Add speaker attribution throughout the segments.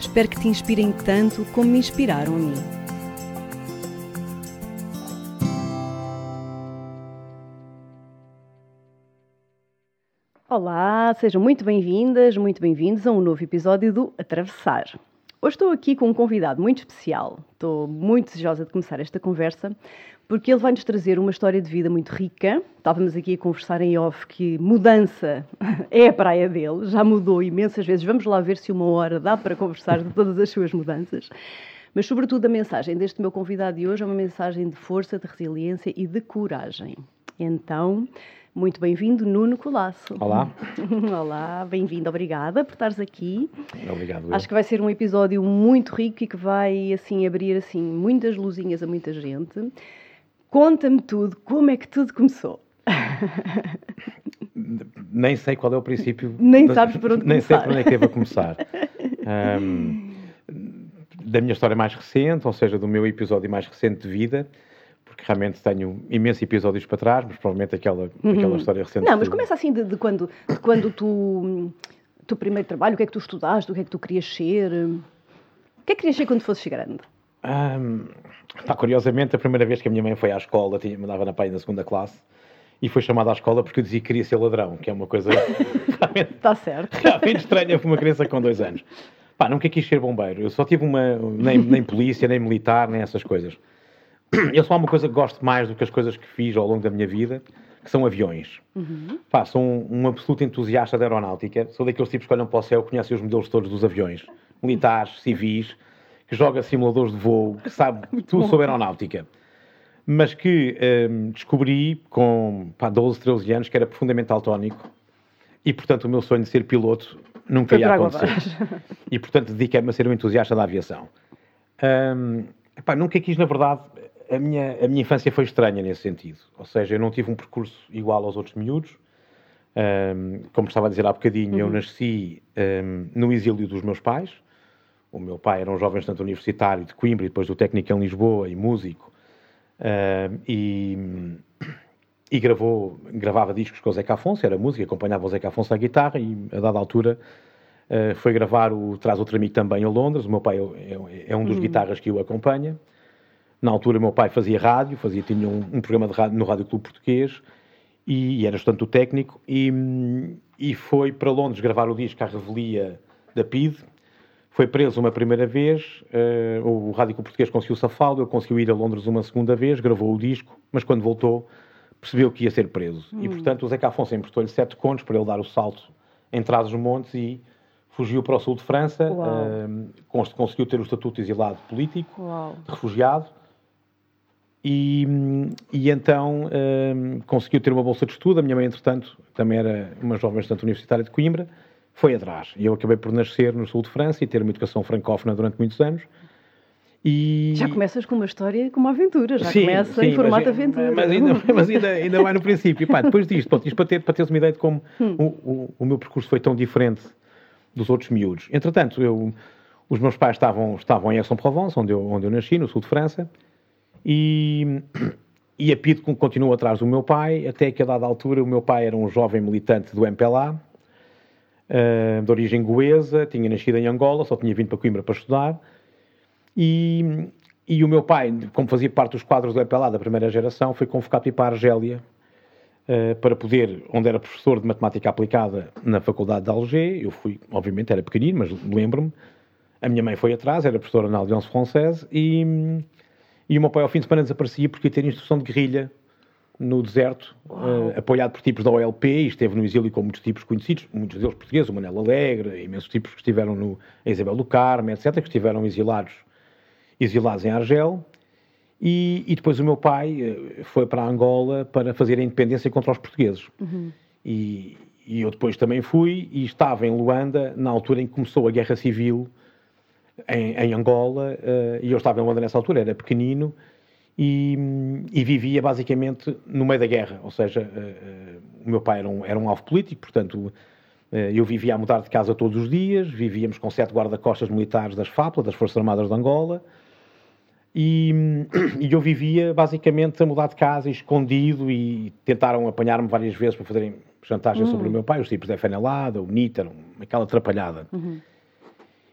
Speaker 1: Espero que te inspirem tanto como me inspiraram a mim. Olá, sejam muito bem-vindas, muito bem-vindos a um novo episódio do Atravessar. Hoje estou aqui com um convidado muito especial. Estou muito desejosa de começar esta conversa porque ele vai-nos trazer uma história de vida muito rica. Estávamos aqui a conversar em off que mudança é a praia dele, já mudou imensas vezes. Vamos lá ver se uma hora dá para conversar de todas as suas mudanças. Mas, sobretudo, a mensagem deste meu convidado de hoje é uma mensagem de força, de resiliência e de coragem. Então, muito bem-vindo, Nuno Colasso.
Speaker 2: Olá.
Speaker 1: Olá, bem-vindo, obrigada por estares aqui.
Speaker 2: Obrigado.
Speaker 1: Acho que vai ser um episódio muito rico e que vai assim abrir assim muitas luzinhas a muita gente. Conta-me tudo, como é que tudo começou?
Speaker 2: Nem sei qual é o princípio.
Speaker 1: Nem sabes por onde
Speaker 2: Nem
Speaker 1: começar.
Speaker 2: sei por onde é que devo começar. Um, da minha história mais recente, ou seja, do meu episódio mais recente de vida, porque realmente tenho imensos episódios para trás, mas provavelmente aquela, aquela história recente.
Speaker 1: Uhum. Não, mas começa assim de, de quando, de quando tu. teu primeiro trabalho, o que é que tu estudaste, o que é que tu querias ser? O que é que querias ser quando fosses grande?
Speaker 2: Ahm, pá, curiosamente, a primeira vez que a minha mãe foi à escola, tinha, mandava na pai na segunda classe, e foi chamada à escola porque eu dizia que queria ser ladrão, que é uma coisa realmente
Speaker 1: Está certo.
Speaker 2: realmente estranha para uma criança com dois anos. Pá, nunca quis ser bombeiro. Eu só tive uma. Nem, nem polícia, nem militar, nem essas coisas. Eu só há uma coisa que gosto mais do que as coisas que fiz ao longo da minha vida, que são aviões. Pá, sou um, um absoluto entusiasta da aeronáutica. Sou daqueles tipos que olham para o céu, conhecem os modelos todos dos aviões. Militares, civis, que joga simuladores de voo, que sabe tudo sobre aeronáutica. Mas que hum, descobri com pá, 12, 13 anos que era profundamente daltónico e, portanto, o meu sonho de ser piloto nunca
Speaker 1: Foi
Speaker 2: ia acontecer. E, portanto, dediquei-me a ser um entusiasta da aviação. Hum, epá, nunca quis, na verdade, a minha, a minha infância foi estranha nesse sentido. Ou seja, eu não tive um percurso igual aos outros miúdos. Hum, como estava a dizer há bocadinho, eu nasci hum, no exílio dos meus pais. O meu pai era um jovem estudante universitário de Coimbra e depois do técnico em Lisboa e músico. Hum, e, e gravou, gravava discos com o Zeca Afonso, era música, acompanhava o Zeca Afonso à guitarra e, a dada altura, eh, foi gravar o Traz Outro Amigo também a Londres. O meu pai é, é- é um dos guitarras que o acompanha. Na altura, o meu pai fazia rádio, fazia, tinha um, um programa rádio no Rádio Clube Português e, era estudante técnico. E, e foi para Londres gravar o disco à revelia da PID. Foi preso uma primeira vez, eh, o Rádio Português conseguiu safá-lo, ele conseguiu ir a Londres uma segunda vez, gravou o disco, mas quando voltou percebeu que ia ser preso. E, portanto, o Zeca Afonso emprestou-lhe sete contos para ele dar o salto em Trás-os-Montes e fugiu para o sul de França, cons- conseguiu ter o estatuto de exilado político,
Speaker 1: Uau.
Speaker 2: de refugiado, e, e então hum, conseguiu ter uma bolsa de estudo. A minha mãe, entretanto, também era uma jovem estudante universitária de Coimbra, foi atrás. E eu acabei por nascer no sul de França e ter uma educação francófona durante muitos anos. E...
Speaker 1: Já começas com uma história, com uma aventura, já
Speaker 2: Sim,
Speaker 1: começa
Speaker 2: sim,
Speaker 1: em formato
Speaker 2: mas,
Speaker 1: aventura.
Speaker 2: Mas ainda, mas ainda, ainda vai no princípio. E, pá, depois disto, pronto, isto para, ter, para teres uma ideia de como
Speaker 1: Hum.
Speaker 2: o, o, o meu percurso foi tão diferente dos outros miúdos. Entretanto, eu, os meus pais estavam, estavam em Aix-en-Provence, onde eu, onde eu nasci, no sul de França, e, e a PID con- continuou atrás do meu pai, até que a dada altura o meu pai era um jovem militante do MPLA, de origem goesa, tinha nascido em Angola, só tinha vindo para Coimbra para estudar, e, e o meu pai, como fazia parte dos quadros do MPLA da primeira geração, foi convocado para ir para a Argélia, eh, para poder, onde era professor de matemática aplicada na Faculdade de Alger, eu fui, obviamente era pequenino, mas lembro-me, a minha mãe foi atrás, era professora na Alliance Française, e, e o meu pai ao fim de semana desaparecia porque ia ter instrução de guerrilha no deserto, eh, apoiado por tipos da OLP, e esteve no exílio com muitos tipos conhecidos, muitos deles portugueses, o Manel Alegre, imensos tipos que estiveram no a Isabel do Carmo, etc., que estiveram exilados, exilados em Argel, e, e depois o meu pai eh, foi para Angola para fazer a independência contra os portugueses. E, e eu depois também fui e estava em Luanda na altura em que começou a Guerra Civil em, em Angola, uh, e eu estava em Luanda nessa altura, era pequenino, e, e, vivia basicamente no meio da guerra, ou seja, uh, o meu pai era um, era um alvo político, portanto eu vivia a mudar de casa todos os dias, vivíamos com sete guarda-costas militares das FAPLA, das Forças Armadas de Angola, e, e, eu vivia basicamente a mudar de casa, escondido, e tentaram apanhar-me várias vezes para fazerem chantagem uhum. sobre o meu pai, os tipos da FNLA, da UNITA, aquela atrapalhada. Uhum.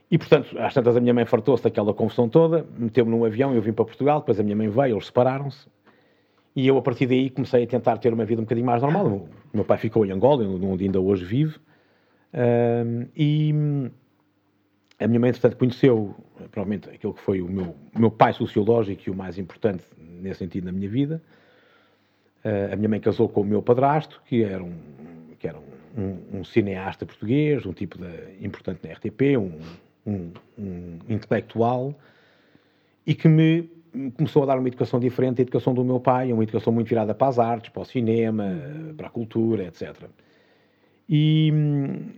Speaker 2: E, portanto, às tantas a minha mãe fartou-se daquela confusão toda, meteu-me num avião, eu vim para Portugal, depois a minha mãe veio, eles separaram-se, e eu, a partir daí, comecei a tentar ter uma vida um bocadinho mais normal. O meu pai ficou em Angola, onde ainda hoje vive, e a minha mãe, entretanto, conheceu, provavelmente, aquele que foi o meu, meu pai sociológico e o mais importante nesse sentido na minha vida. Uh, a minha mãe casou com o meu padrasto, que era um, que era um, um, um cineasta português, um tipo de, importante na RTP, um, um, um intelectual, e que me começou a dar uma educação diferente da educação do meu pai, uma educação muito virada para as artes, para o cinema, para a cultura, etc.
Speaker 1: E,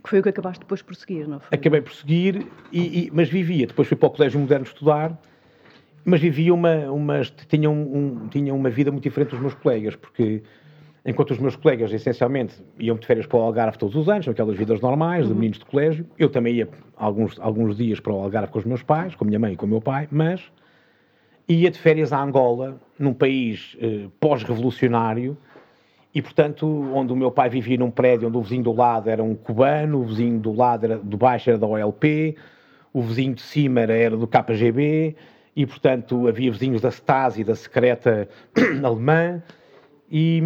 Speaker 1: que foi o que acabaste depois por seguir, não foi?
Speaker 2: Acabei por seguir, e, e, mas vivia. Depois fui para o Colégio Moderno estudar, mas vivia uma, uma, tinha, um, tinha uma vida muito diferente dos meus colegas, porque enquanto os meus colegas essencialmente iam de férias para o Algarve todos os anos, aquelas vidas normais uhum. de meninos de colégio, eu também ia alguns, alguns dias para o Algarve com os meus pais, com a minha mãe e com o meu pai, mas ia de férias a Angola, num país eh, pós-revolucionário, e, portanto, onde o meu pai vivia num prédio onde o vizinho do lado era um cubano, o vizinho do lado era, do baixo era da OLP, o vizinho de cima era do KGB, e, portanto, havia vizinhos da Stasi, da secreta alemã, e,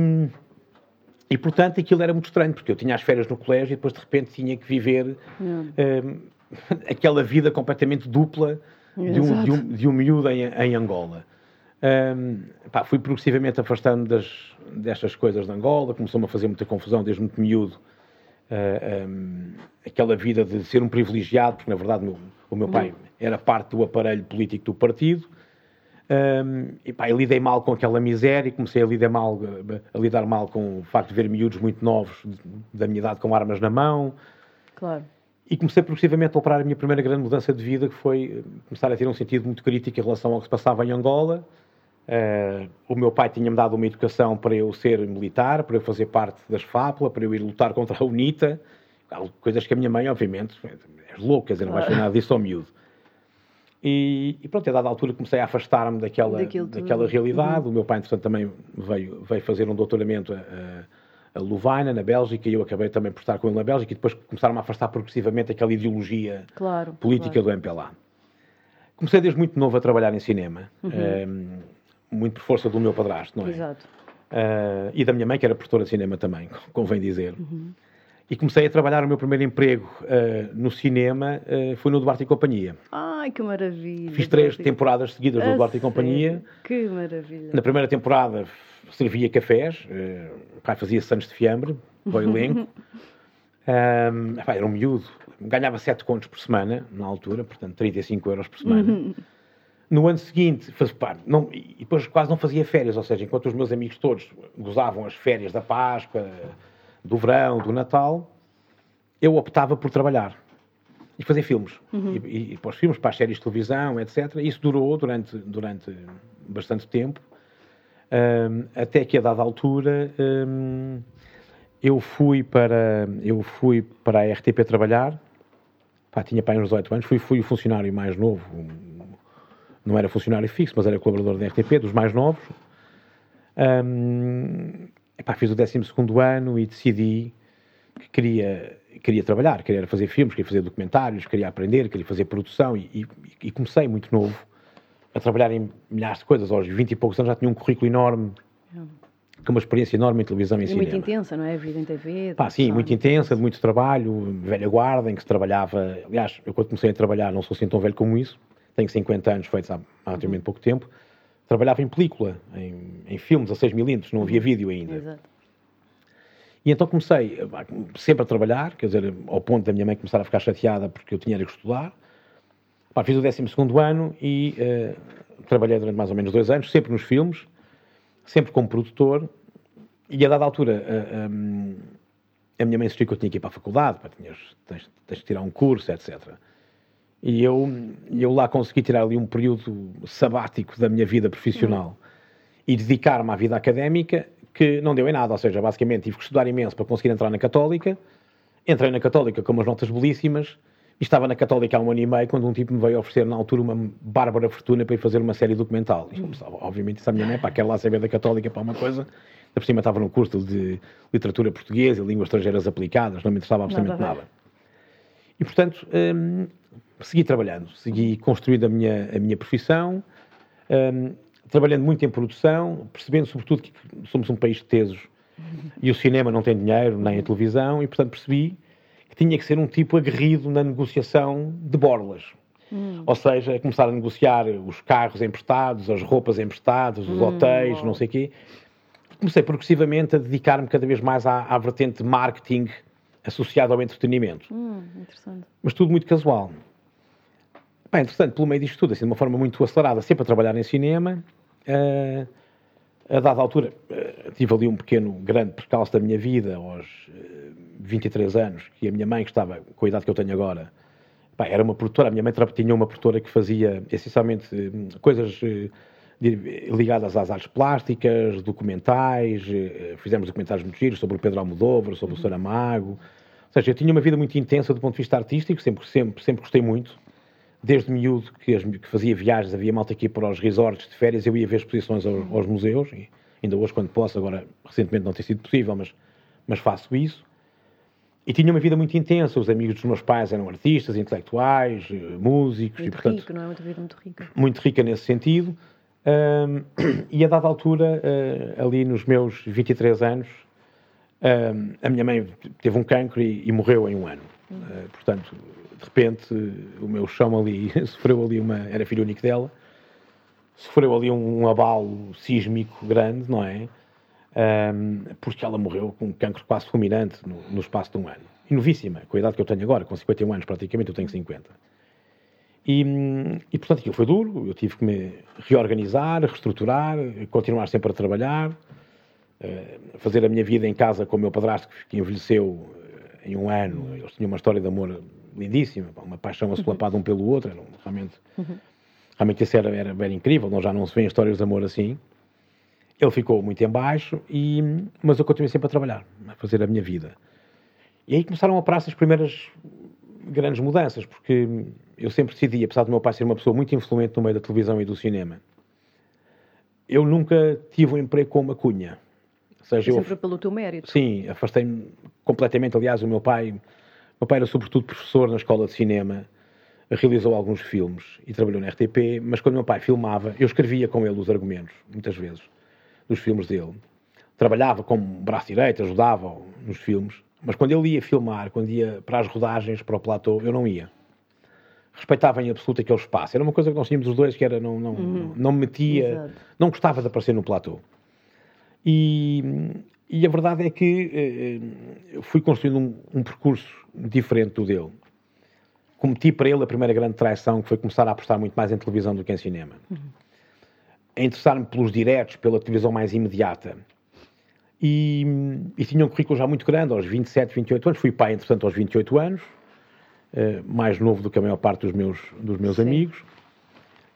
Speaker 2: e, portanto, aquilo era muito estranho, porque eu tinha as férias no colégio e depois, de repente, tinha que viver um, aquela vida completamente dupla de um, de um, de um miúdo em, em Angola. Um, pá, fui progressivamente afastando das, destas coisas de Angola, começou-me a fazer muita confusão desde muito miúdo. Uh, um, aquela vida de ser um privilegiado, porque na verdade meu, o meu pai era parte do aparelho político do partido. Um, e pá, eu lidei mal com aquela miséria e comecei a lidar mal, a lidar mal com o facto de ver miúdos muito novos da minha idade com armas na mão.
Speaker 1: Claro.
Speaker 2: E comecei progressivamente a operar a minha primeira grande mudança de vida, que foi começar a ter um sentido muito crítico em relação ao que se passava em Angola Uh, o meu pai tinha-me dado uma educação para eu ser militar, para eu fazer parte das FAPLA, para eu ir lutar contra a UNITA, coisas que a minha mãe, obviamente, és louca, quer dizer, não vais fazer nada disso ao miúdo. E, e pronto, a dada altura comecei a afastar-me daquela, daquela realidade. Uhum. O meu pai, entretanto, também veio, veio fazer um doutoramento a, a, a Louvaina, na Bélgica, e eu acabei também por estar com ele na Bélgica, e depois começaram-me a afastar progressivamente aquela ideologia
Speaker 1: claro,
Speaker 2: política
Speaker 1: claro.
Speaker 2: do MPLA. Comecei desde muito novo a trabalhar em cinema. Uhum. Um, ehm, muito por força do meu padrasto, não é?
Speaker 1: Exato.
Speaker 2: Uh, e da minha mãe, que era professora de cinema também, convém dizer. Uhum. E comecei a trabalhar o meu primeiro emprego uh, no cinema, uh, foi no Duarte e Companhia.
Speaker 1: Ai, que maravilha!
Speaker 2: Fiz três temporadas seguidas no Duarte e Companhia.
Speaker 1: Que maravilha!
Speaker 2: Na primeira temporada servia cafés, uh, pai fazia sanos de fiambre para o elenco. um, era um miúdo, ganhava 7 contos por semana, na altura, portanto 35 euros por semana. No ano seguinte, faz, pá, não, e depois quase não fazia férias, ou seja, enquanto os meus amigos todos gozavam as férias da Páscoa, do verão, do Natal, eu optava por trabalhar e fazer filmes. Uhum. E, e, para os filmes, para as séries de televisão, etc. Isso durou durante, durante bastante tempo, um, até que a dada altura um, eu fui para eu fui para a RTP trabalhar. Pá, tinha para uns 18 anos, fui, fui o funcionário mais novo, não era funcionário fixo, mas era colaborador da RTP, dos mais novos. Um, epá, fiz o 12 ano e decidi que queria, queria trabalhar, queria fazer filmes, queria fazer documentários, queria aprender, queria fazer produção e, e, e comecei muito novo a trabalhar em milhares de coisas. Aos 20 e poucos anos já tinha um currículo enorme, com uma experiência enorme em televisão e, e cinema.
Speaker 1: muito intensa, não é? A vida em TV.
Speaker 2: Pá, sim, muito intensa, de muito trabalho, velha guarda, em que se trabalhava. Aliás, eu quando comecei a trabalhar não sou assim tão velho como isso tenho 50 anos, feitos há relativamente pouco tempo, trabalhava em película, em, em filmes a 6 milímetros, não havia uhum. vídeo ainda. Exato. E então comecei sempre a trabalhar, quer dizer, ao ponto da minha mãe começar a ficar chateada porque eu tinha que estudar. Pá, fiz o 12 ano e uh, trabalhei durante mais ou menos dois anos, sempre nos filmes, sempre como produtor. E a dada altura, uh, eh, um, a minha mãe insistiu que eu tinha que ir para a faculdade, pá, tinhas, tens, tens que tirar um curso, etc. E eu, eu lá consegui tirar ali um período sabático da minha vida profissional uhum. e dedicar-me à vida académica, que não deu em nada. Ou seja, basicamente tive que estudar imenso para conseguir entrar na Católica. Entrei na Católica com umas notas belíssimas e estava na Católica há um ano e meio quando um tipo me veio oferecer na altura uma bárbara fortuna para ir fazer uma série documental. E, obviamente, isso a minha mãe, para quer lá saber da Católica para uma coisa. Da por cima estava num curso de literatura portuguesa e línguas estrangeiras aplicadas, não me interessava absolutamente nada. E, portanto, hum, segui trabalhando, segui construindo a minha, a minha profissão, hum, trabalhando muito em produção, percebendo sobretudo que somos um país de tesos e o cinema não tem dinheiro, nem a televisão, e portanto percebi que tinha que ser um tipo aguerrido na negociação de borlas. Hum. Ou seja, começar a negociar os carros emprestados, as roupas emprestadas, os hum, hotéis, bom. não sei o quê. Comecei progressivamente a dedicar-me cada vez mais à, à vertente marketing associada ao entretenimento.
Speaker 1: Hum,
Speaker 2: Mas tudo muito casual. Bem, entretanto, pelo meio disto tudo, assim, de uma forma muito acelerada, sempre a trabalhar em cinema, uh, a dada altura, uh, tive ali um pequeno, grande percalço da minha vida, aos uh, 23 anos, que a minha mãe, que estava com a idade que eu tenho agora, pá, era uma produtora, a minha mãe tinha uma produtora que fazia essencialmente eh, coisas ligadas às artes plásticas, documentais, fizemos documentários muito giros sobre o Pedro Almodóvar, sobre uhum. o Saramago, ou seja, eu tinha uma vida muito intensa do ponto de vista artístico, sempre, sempre, sempre gostei muito, desde miúdo que, as, que, fazia viagens, havia malta aqui para os resorts de férias, eu ia ver exposições aos, aos, museus, e ainda hoje quando posso, agora recentemente não tem sido possível, mas, mas faço isso. E tinha uma vida muito intensa, os amigos dos meus pais eram artistas, intelectuais, eh, músicos.
Speaker 1: Muito
Speaker 2: e, portanto,
Speaker 1: rico, não é? Uma vida muito rica.
Speaker 2: Muito rica nesse sentido. Um, e a dada altura, uh, ali nos meus 23 anos, um, a minha mãe teve um cancro e, e morreu em um ano. Uh, portanto, de repente o meu chão ali sofreu ali uma. Era filho único dela, sofreu ali um, um abalo sísmico grande, não é? Porque ela morreu com um cancro quase fulminante no, no, espaço de um ano. E novíssima, com a idade que eu tenho agora, com 51 anos praticamente, eu tenho 50. E, e portanto aquilo foi duro, eu tive que me reorganizar, reestruturar, continuar sempre a trabalhar, uh, fazer a minha vida em casa com o meu padrasto que envelheceu eh, em um ano, eles tinham uma história de amor lindíssima, uma paixão assolapada uhum. um pelo outro, realmente, uhum. realmente isso era, era, era incrível, não, já não se vê histórias de amor assim. Ele ficou muito em baixo, e, mas eu continuei sempre a trabalhar, a fazer a minha vida. E aí começaram a operar-se as primeiras grandes mudanças, porque eu sempre decidi, apesar do meu pai ser uma pessoa muito influente no meio da televisão e do cinema, eu nunca tive um emprego com uma cunha.
Speaker 1: Ou seja, eu, sempre pelo teu mérito.
Speaker 2: Sim, afastei-me completamente. Aliás, o meu pai meu pai era sobretudo professor na escola de cinema, realizou alguns filmes e trabalhou na RTP, mas quando meu pai filmava, eu escrevia com ele os argumentos, muitas vezes, dos filmes dele. Trabalhava como braço direito, ajudava nos filmes, mas quando ele ia filmar, quando ia para as rodagens, para o platô, eu não ia. Respeitava em absoluto aquele espaço. Era uma coisa que nós tínhamos os dois, que era não, não, uhum. não, me metia, Exato. não gostava de aparecer no platô. E, e a verdade é que eh, fui construindo um, um, percurso diferente do dele. Cometi para ele a primeira grande traição, que foi começar a apostar muito mais em televisão do que em cinema. Uhum. A interessar-me pelos diretos, pela televisão mais imediata. E, e, tinha um currículo já muito grande, aos 27, 28 anos. Fui pai, entretanto, aos 28 anos, eh, mais novo do que a maior parte dos meus, dos meus amigos.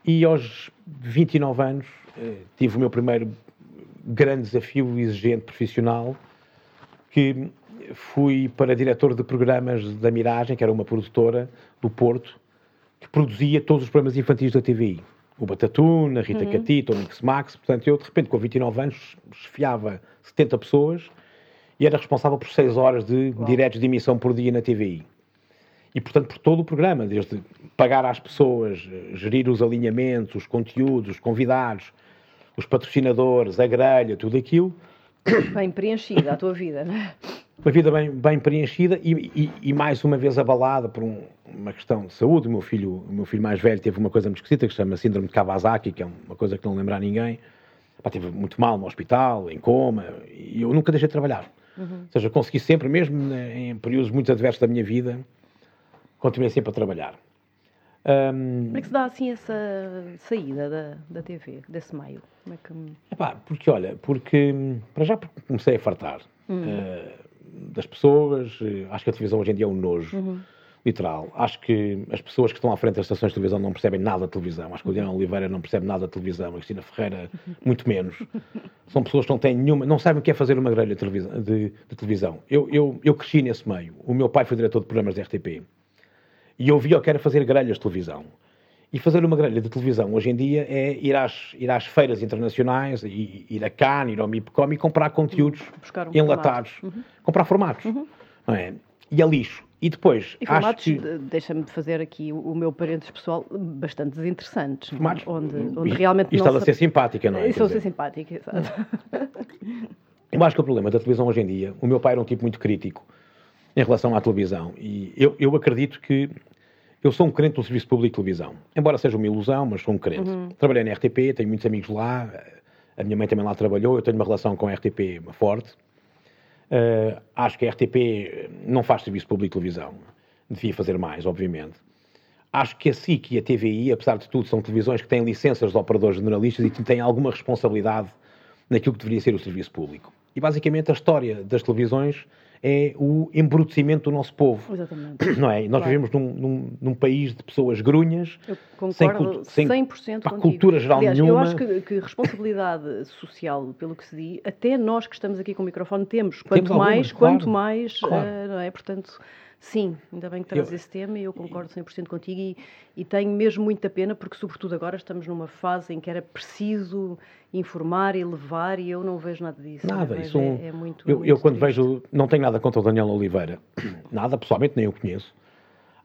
Speaker 2: E aos 29 anos eh, tive o meu primeiro grande desafio exigente profissional que fui para diretor de programas da Miragem, que era uma produtora do Porto, que produzia todos os programas infantis da TVI. O Batatuna, Rita uhum. Catito, o Mix Max. Portanto, eu, de repente, com 29 anos, esfiava 70 pessoas e era responsável por 6 horas de Uau. diretos de emissão por dia na TVI. E, portanto, por todo o programa, desde pagar às pessoas, gerir os alinhamentos, os conteúdos, os convidados, os patrocinadores, a grelha, tudo aquilo.
Speaker 1: Bem preenchida a tua vida, não é?
Speaker 2: Uma vida bem, bem preenchida e, e, e mais uma vez abalada por um, uma questão de saúde. O meu, filho, o meu filho mais velho teve uma coisa muito esquisita que se chama Síndrome de Kawasaki, que é uma coisa que não lembra a ninguém. Pá, teve muito mal no hospital, em coma, e eu nunca deixei de trabalhar. Uhum. Ou seja, consegui sempre, mesmo em períodos muito adversos da minha vida, continuei sempre a trabalhar.
Speaker 1: Um, Como é que se dá assim essa saída da, da TV, desse meio? Como é que...
Speaker 2: Epá, porque olha, porque para já comecei a fartar uhum. uh, das pessoas, acho que a televisão hoje em dia é um nojo. Uhum. literal. Acho que as pessoas que estão à frente das estações de televisão não percebem nada de televisão. Acho que o Diana Oliveira não percebe nada de televisão, a Cristina Ferreira, muito menos. São pessoas que não têm nenhuma, não sabem o que é fazer uma grelha de televisão. De, de televisão. Eu, eu, eu cresci nesse meio. O meu pai foi diretor de programas da RTP. E eu via o que era fazer grelhas de televisão. E fazer uma grelha de televisão hoje em dia é ir às, ir às feiras internacionais, ir a Cannes, ir ao MIPCOM e comprar conteúdos um enlatados. Uhum. Comprar formatos. Uhum. Não é? E é lixo. E depois.
Speaker 1: E formatos, que... deixa-me fazer aqui o, meu parênteses pessoal, bastante desinteressantes. Formatos? Onde, onde realmente.
Speaker 2: E estava a ser simpática, não é?
Speaker 1: Estou a ser simpática, exato.
Speaker 2: Eu acho que o problema da televisão hoje em dia, o meu pai era um tipo muito crítico em relação à televisão. E eu, eu acredito que eu sou um crente do Serviço Público de Televisão. Embora seja uma ilusão, mas sou um crente. Uhum. Trabalhei na RTP, tenho muitos amigos lá, a minha mãe também lá trabalhou, eu tenho uma relação com a RTP forte. Uh, acho que a RTP não faz Serviço Público de Televisão. Devia fazer mais, obviamente. Acho que a SIC e a TVI, apesar de tudo, são televisões que têm licenças de operadores generalistas e que têm alguma responsabilidade naquilo que deveria ser o serviço público. E basicamente a história das televisões é o embrutecimento do nosso povo.
Speaker 1: Exatamente.
Speaker 2: Não é? Nós claro. vivemos num, num, num, país de pessoas grunhas,
Speaker 1: eu concordo
Speaker 2: sem,
Speaker 1: sem 100%
Speaker 2: pá, cultura geral
Speaker 1: Aliás,
Speaker 2: nenhuma.
Speaker 1: Eu acho que, que, responsabilidade social, pelo que se diz, até nós que estamos aqui com o microfone temos. Quanto temos mais, algumas, quanto claro. mais, claro. Uh, não é? Portanto, Sim, ainda bem que traz eu, esse tema e eu concordo 100% contigo e, e tenho mesmo muita pena porque, sobretudo agora, estamos numa fase em que era preciso informar e levar e eu não vejo nada disso.
Speaker 2: Nada, isso é, é muito. Eu, muito eu quando triste. vejo, não tenho nada contra o Daniel Oliveira, nada, pessoalmente nem o conheço.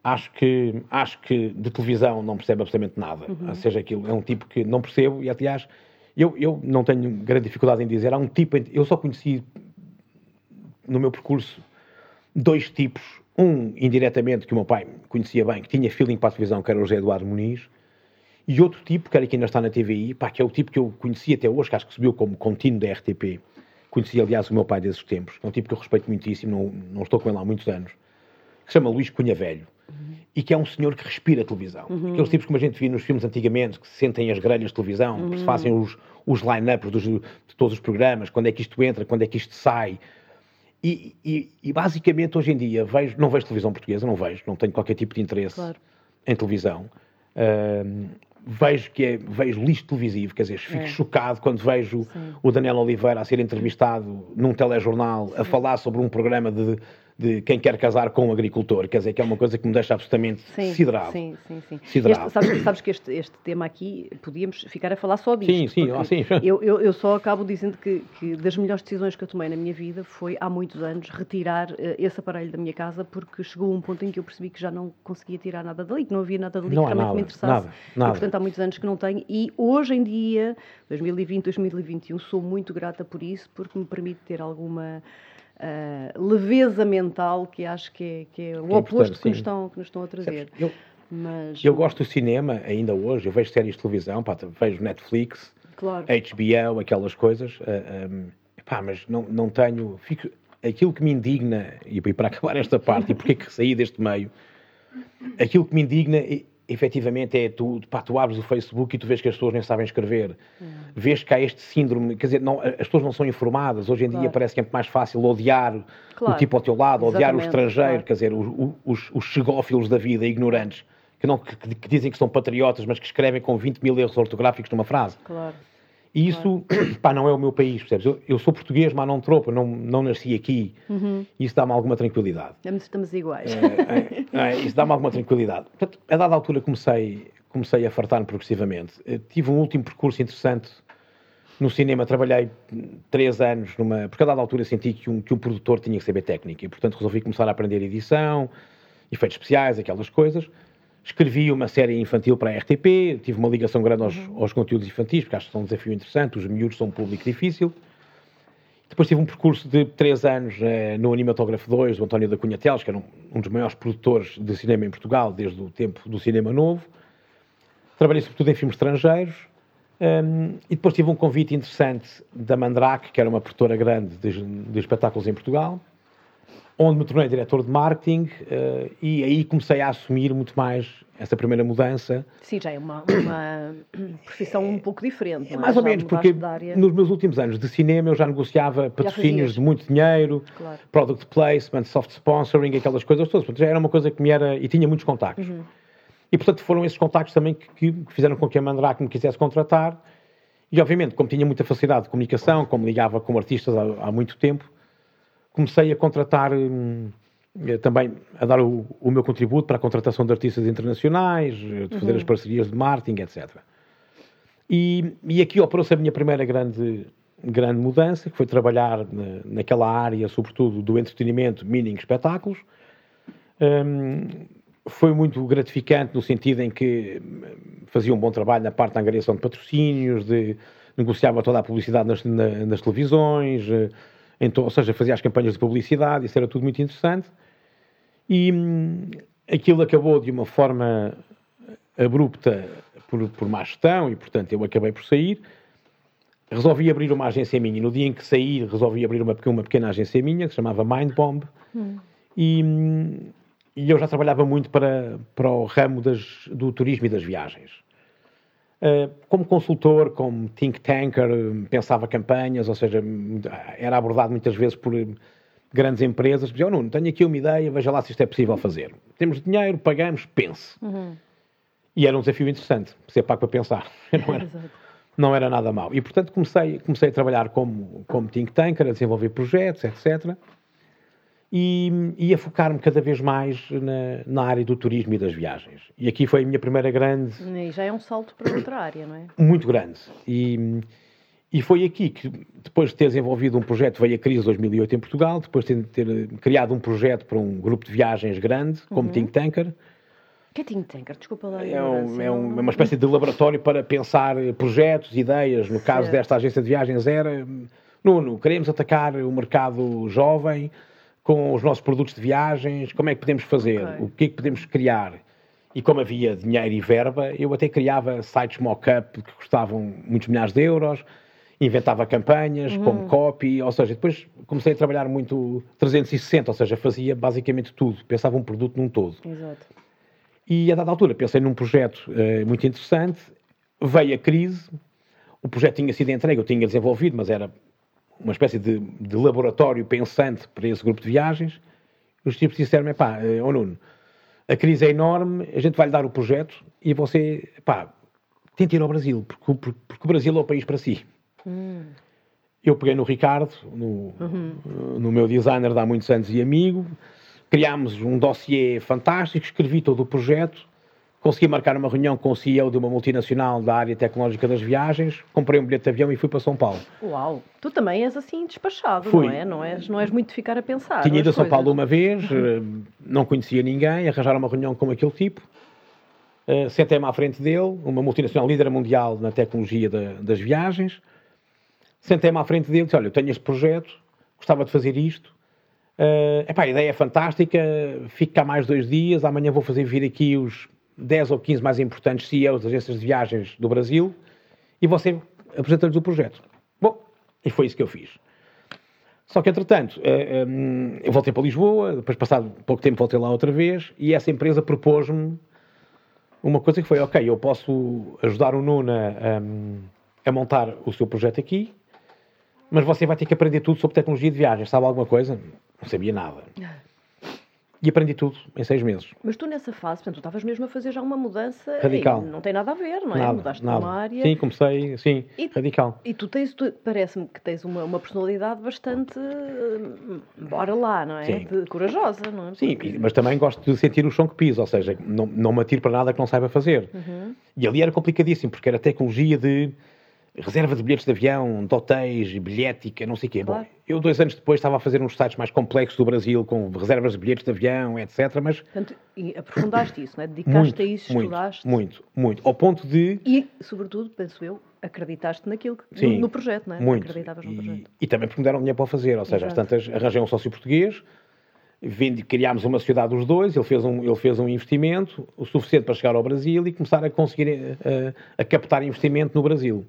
Speaker 2: Acho que, acho que de televisão não percebe absolutamente nada. Uhum. Seja aquilo, é um tipo que não percebo e, aliás, eu, eu não tenho grande dificuldade em dizer. Há um tipo, eu só conheci no meu percurso dois tipos um, indiretamente, que o meu pai conhecia bem, que tinha feeling para a televisão, que era o José Eduardo Muniz, e outro tipo, que era que ainda está na TVI, pá, que é o tipo que eu conheci até hoje, que acho que subiu como contínuo da RTP. Conheci, aliás, o meu pai desses tempos. É um tipo que eu respeito muitíssimo, não, não estou com ele há muitos anos. Que se chama Luís Cunha Velho. Uhum. E que é um senhor que respira televisão. Uhum. Aqueles tipos como a gente via nos filmes antigamente, que se sentem as grelhas de televisão, uhum. que se fazem os, os line-ups de todos os programas, quando é que isto entra, quando é que isto sai, e, e, e, basicamente hoje em dia vejo, não vejo televisão portuguesa, não vejo, não tenho qualquer tipo de interesse claro. em televisão. Uh, vejo que é, vejo lixo televisivo, quer dizer, fico é. chocado quando vejo Sim. o Daniel Oliveira a ser entrevistado num telejornal Sim. a falar sobre um programa de, de quem quer casar com um agricultor, quer dizer, que é uma coisa que me deixa absolutamente sim, siderado.
Speaker 1: Sim, sim, sim. Siderado. Este, sabes, sabes, que este, este, tema aqui, podíamos ficar a falar só disto.
Speaker 2: Sim, sim, ah, sim.
Speaker 1: Eu, eu, eu, só acabo dizendo que, que, das melhores decisões que eu tomei na minha vida foi, há muitos anos, retirar uh, esse aparelho da minha casa, porque chegou um ponto em que eu percebi que já não conseguia tirar nada dali, que não havia nada dali
Speaker 2: não
Speaker 1: que realmente
Speaker 2: nada,
Speaker 1: me interessasse.
Speaker 2: Nada, nada.
Speaker 1: E, portanto, há muitos anos que não tenho. E hoje em dia, 2020, 2021, sou muito grata por isso, porque me permite ter alguma uh, leveza mental que acho que é, que é o que é oposto que nos, estão, que nos estão a trazer.
Speaker 2: Eu, Mas, eu gosto do cinema ainda hoje, eu vejo séries de televisão, pá, vejo Netflix, claro. HBO, aquelas coisas, uh, ah, um, pá, mas não, não tenho. Fico, aquilo que me indigna, e para acabar esta parte, e porque é que saí deste meio, aquilo que me indigna efetivamente é tu, pá, tu abres o Facebook e tu vês que as pessoas nem sabem escrever. Hum. Vês que há este síndrome, quer dizer, não, as pessoas não são informadas. Hoje em claro. dia parece que é mais fácil odiar claro. o tipo ao teu lado, Exatamente. odiar o estrangeiro, claro. quer dizer, os, os, os chegófilos da vida, ignorantes, que, não, que, que, dizem que são patriotas, mas que escrevem com 20 mil erros ortográficos numa frase.
Speaker 1: Claro.
Speaker 2: E isso, claro. pá, não é o meu país, percebes? Eu, eu sou português, mas não tropa, não, não nasci aqui. Uhum. Isso dá-me alguma tranquilidade.
Speaker 1: Estamos iguais.
Speaker 2: É, é, é, isso dá-me alguma tranquilidade. Portanto, a dada altura comecei, comecei a fartar-me progressivamente. Eh, tive um último percurso interessante no cinema. Trabalhei três anos numa... Porque a dada altura senti que um, que um produtor tinha que saber técnica. E, portanto, resolvi começar a aprender edição, efeitos especiais, aquelas coisas Escrevi uma série infantil para a RTP, tive uma ligação grande aos, uhum. aos conteúdos infantis, porque acho que são um desafio interessante, os miúdos são um público difícil. Depois tive um percurso de três anos eh, no Animatógrafo 2, do António da Cunha Teles, que era um, um, dos maiores produtores de cinema em Portugal, desde o tempo do cinema novo. Trabalhei sobretudo em filmes estrangeiros. Um, e depois tive um convite interessante da Mandrake, que era uma produtora grande de, de espetáculos em Portugal, onde me tornei diretor de marketing uh, e aí comecei a assumir muito mais essa primeira mudança.
Speaker 1: Sim, já é uma, uma profissão um pouco diferente.
Speaker 2: É, mais ou
Speaker 1: já
Speaker 2: menos, porque nos meus últimos anos de cinema eu já negociava patrocínios de muito dinheiro, claro. product placement, soft sponsoring, aquelas coisas todas. Portanto, já era uma coisa que me era. e tinha muitos contactos. Uhum. E portanto foram esses contactos também que, que fizeram com que a Mandrake me quisesse contratar. E obviamente, como tinha muita facilidade de comunicação, como ligava com artistas há, há muito tempo, comecei a contratar. Hum, eh, também a dar o, o, meu contributo para a contratação de artistas internacionais, eh, de fazer uhum. as parcerias de marketing, etc. E, e aqui operou-se a minha primeira grande, grande mudança, que foi trabalhar na, naquela área, sobretudo do entretenimento, meaning espetáculos. Um, foi muito gratificante no sentido em que hum, fazia um bom trabalho na parte da angariação de patrocínios, de, negociava toda a publicidade nas, na, nas televisões, eh, então, ou seja, fazia as campanhas de publicidade, isso era tudo muito interessante. E hum, aquilo acabou de uma forma abrupta por, por má gestão e, portanto, eu acabei por sair. Resolvi abrir uma agência minha no dia em que saí resolvi abrir uma, uma pequena agência minha que se chamava Mindbomb hum. e, hum, e eu já trabalhava muito para, para o ramo das, do turismo e das viagens. Uh, como consultor, como think tanker, pensava campanhas, ou seja, era abordado muitas vezes por grandes empresas, diziam, oh, Nuno, tenho aqui uma ideia, veja lá se isto é possível fazer. Temos dinheiro, pagamos, pense. Uhum. E era um desafio interessante, ser pago para pensar. Não era, não era nada mau. E, portanto, comecei, comecei a trabalhar como, como think tanker, a desenvolver projetos, etc. E, e a focar-me cada vez mais na, na, área do turismo e das viagens. E aqui foi a minha primeira grande...
Speaker 1: E já é um salto para outra área, não é?
Speaker 2: Muito grande. E e foi aqui que, depois de ter desenvolvido um projeto, veio a crise de 2008 em Portugal, depois de ter, ter criado um projeto para um grupo de viagens grande, como uhum. Think Tanker.
Speaker 1: Que é Think Tanker? Desculpa lá.
Speaker 2: É, um, é, um, é, uma espécie de laboratório para pensar projetos, ideias. No caso certo. desta agência de viagens era, Nuno, queremos atacar o mercado jovem com os nossos produtos de viagens, como é que podemos fazer? Okay. O que é que podemos criar? E como havia dinheiro e verba, eu até criava sites mock-up que custavam muitos milhares de euros, inventava campanhas, uhum. como copy, ou seja, depois comecei a trabalhar muito 360, ou seja, fazia basicamente tudo, pensava um produto num todo. Exato. E a dada altura pensei num projeto uh, muito interessante, veio a crise, o projeto tinha sido entregue, eu tinha desenvolvido, mas era uma espécie de, de laboratório pensante para esse grupo de viagens. Os tipos disseram-me, pá, uh, oh Nuno, a crise é enorme, a gente vai lhe dar o projeto e você, pá, tente ir ao Brasil, porque, porque, porque o Brasil é o país para si. Hum. Eu peguei no Ricardo, no, uhum. no meu designer de há muitos anos e amigo, criámos um dossiê fantástico, escrevi todo o projeto, consegui marcar uma reunião com o CEO de uma multinacional da área tecnológica das viagens, comprei um bilhete de avião e fui para São Paulo.
Speaker 1: Uau! Tu também és assim despachado, Fui. não é? Não és, não és muito de ficar a pensar.
Speaker 2: Tinha ido a São Paulo uma vez, uhum. não conhecia ninguém, arranjaram uma reunião com aquele tipo, uh, sentei-me à frente dele, uma multinacional líder mundial na tecnologia de, das viagens, Sentei-me à frente dele e disse: Olha, eu tenho este projeto, gostava de fazer isto. Uh, epá, a ideia é fantástica, fico cá mais dois dias, amanhã vou fazer vir aqui os 10 ou 15 mais importantes CEOs das agências de viagens do Brasil e você apresenta-lhes o projeto. Bom, e foi isso que eu fiz. Só que, entretanto, ah, um, eu voltei para Lisboa, depois, passado pouco tempo, voltei lá outra vez e essa empresa propôs-me uma coisa que foi: ok, eu posso ajudar o Nuna um, a montar o seu projeto aqui, mas você vai ter que aprender tudo sobre tecnologia de viagens. Sabe alguma coisa? Não sabia nada. E aprendi tudo em seis meses.
Speaker 1: Mas tu nessa fase, portanto, tu estavas mesmo a fazer já uma mudança
Speaker 2: radical.
Speaker 1: não tem nada a ver, não é?
Speaker 2: Nada,
Speaker 1: Mudaste
Speaker 2: nada.
Speaker 1: uma área.
Speaker 2: Sim, comecei, sim,
Speaker 1: e,
Speaker 2: radical.
Speaker 1: E tu tens, parece-me que tens uma, uma personalidade bastante, bora lá, não é? Sim. De, corajosa, não é?
Speaker 2: Sim, mas também gosto de sentir o chão que piso, ou seja, não, não me atiro para nada que não saiba fazer. Uhum. E ali era complicadíssimo, porque era tecnologia de reserva de bilhetes de avião, de hotéis, bilhética, não sei o quê. Bom, eu dois anos depois estava a fazer uns sites mais complexos do Brasil, com reservas de bilhetes de avião, etc. Mas...
Speaker 1: Portanto, e aprofundaste isso, não é? Dedicaste muito, a isso,
Speaker 2: muito,
Speaker 1: estudaste.
Speaker 2: Muito, muito. Ao ponto de...
Speaker 1: E, sobretudo, penso eu, acreditaste naquilo, Sim, no, no, projeto, não é?
Speaker 2: Muito.
Speaker 1: Acreditavas no projeto.
Speaker 2: E, e também porque me deram dinheiro para o fazer, ou seja, às tantas arranjei um sócio português, Vende, criámos uma sociedade os dois, ele fez, um, ele fez um investimento, o suficiente para chegar ao Brasil e começar a conseguir a, eh, a, a captar investimento no Brasil.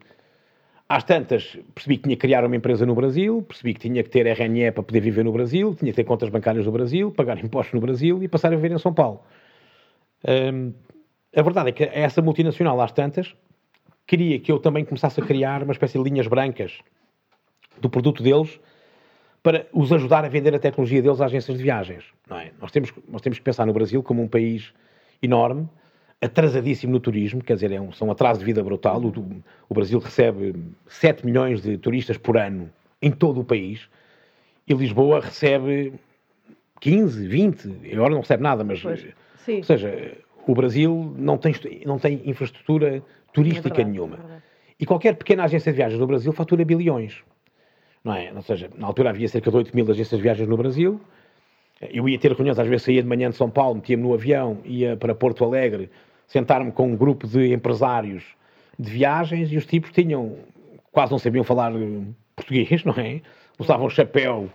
Speaker 2: Às tantas, percebi que tinha que criar uma empresa no Brasil, percebi que tinha que ter RNE para poder viver no Brasil, tinha que ter contas bancárias no Brasil, pagar impostos no Brasil e passar a viver em São Paulo. Hum, a verdade é que essa multinacional, às tantas, queria que eu também começasse a criar uma espécie de linhas brancas do produto deles para os ajudar a vender a tecnologia deles às agências de viagens. É? nós, temos, nós temos que pensar no Brasil como um país enorme, atrasadíssimo no turismo, quer dizer, é um, são um atraso de vida brutal. O, o, Brasil recebe 7 milhões de turistas por ano em todo o país e Lisboa recebe 15, 20, agora não recebe nada, mas. Pois, ou seja, o Brasil não tem, não tem infraestrutura turística é verdade, nenhuma. É e qualquer pequena agência de viagens no Brasil fatura bilhões. Não é? Ou seja, na altura havia cerca de 8 mil agências de viagens no Brasil. Eu ia ter reuniões, às vezes saía de manhã de São Paulo, metia-me no avião, ia para Porto Alegre, sentar-me com um grupo de empresários de viagens e os tipos tinham, quase não sabiam falar português, não é? Usavam chapéu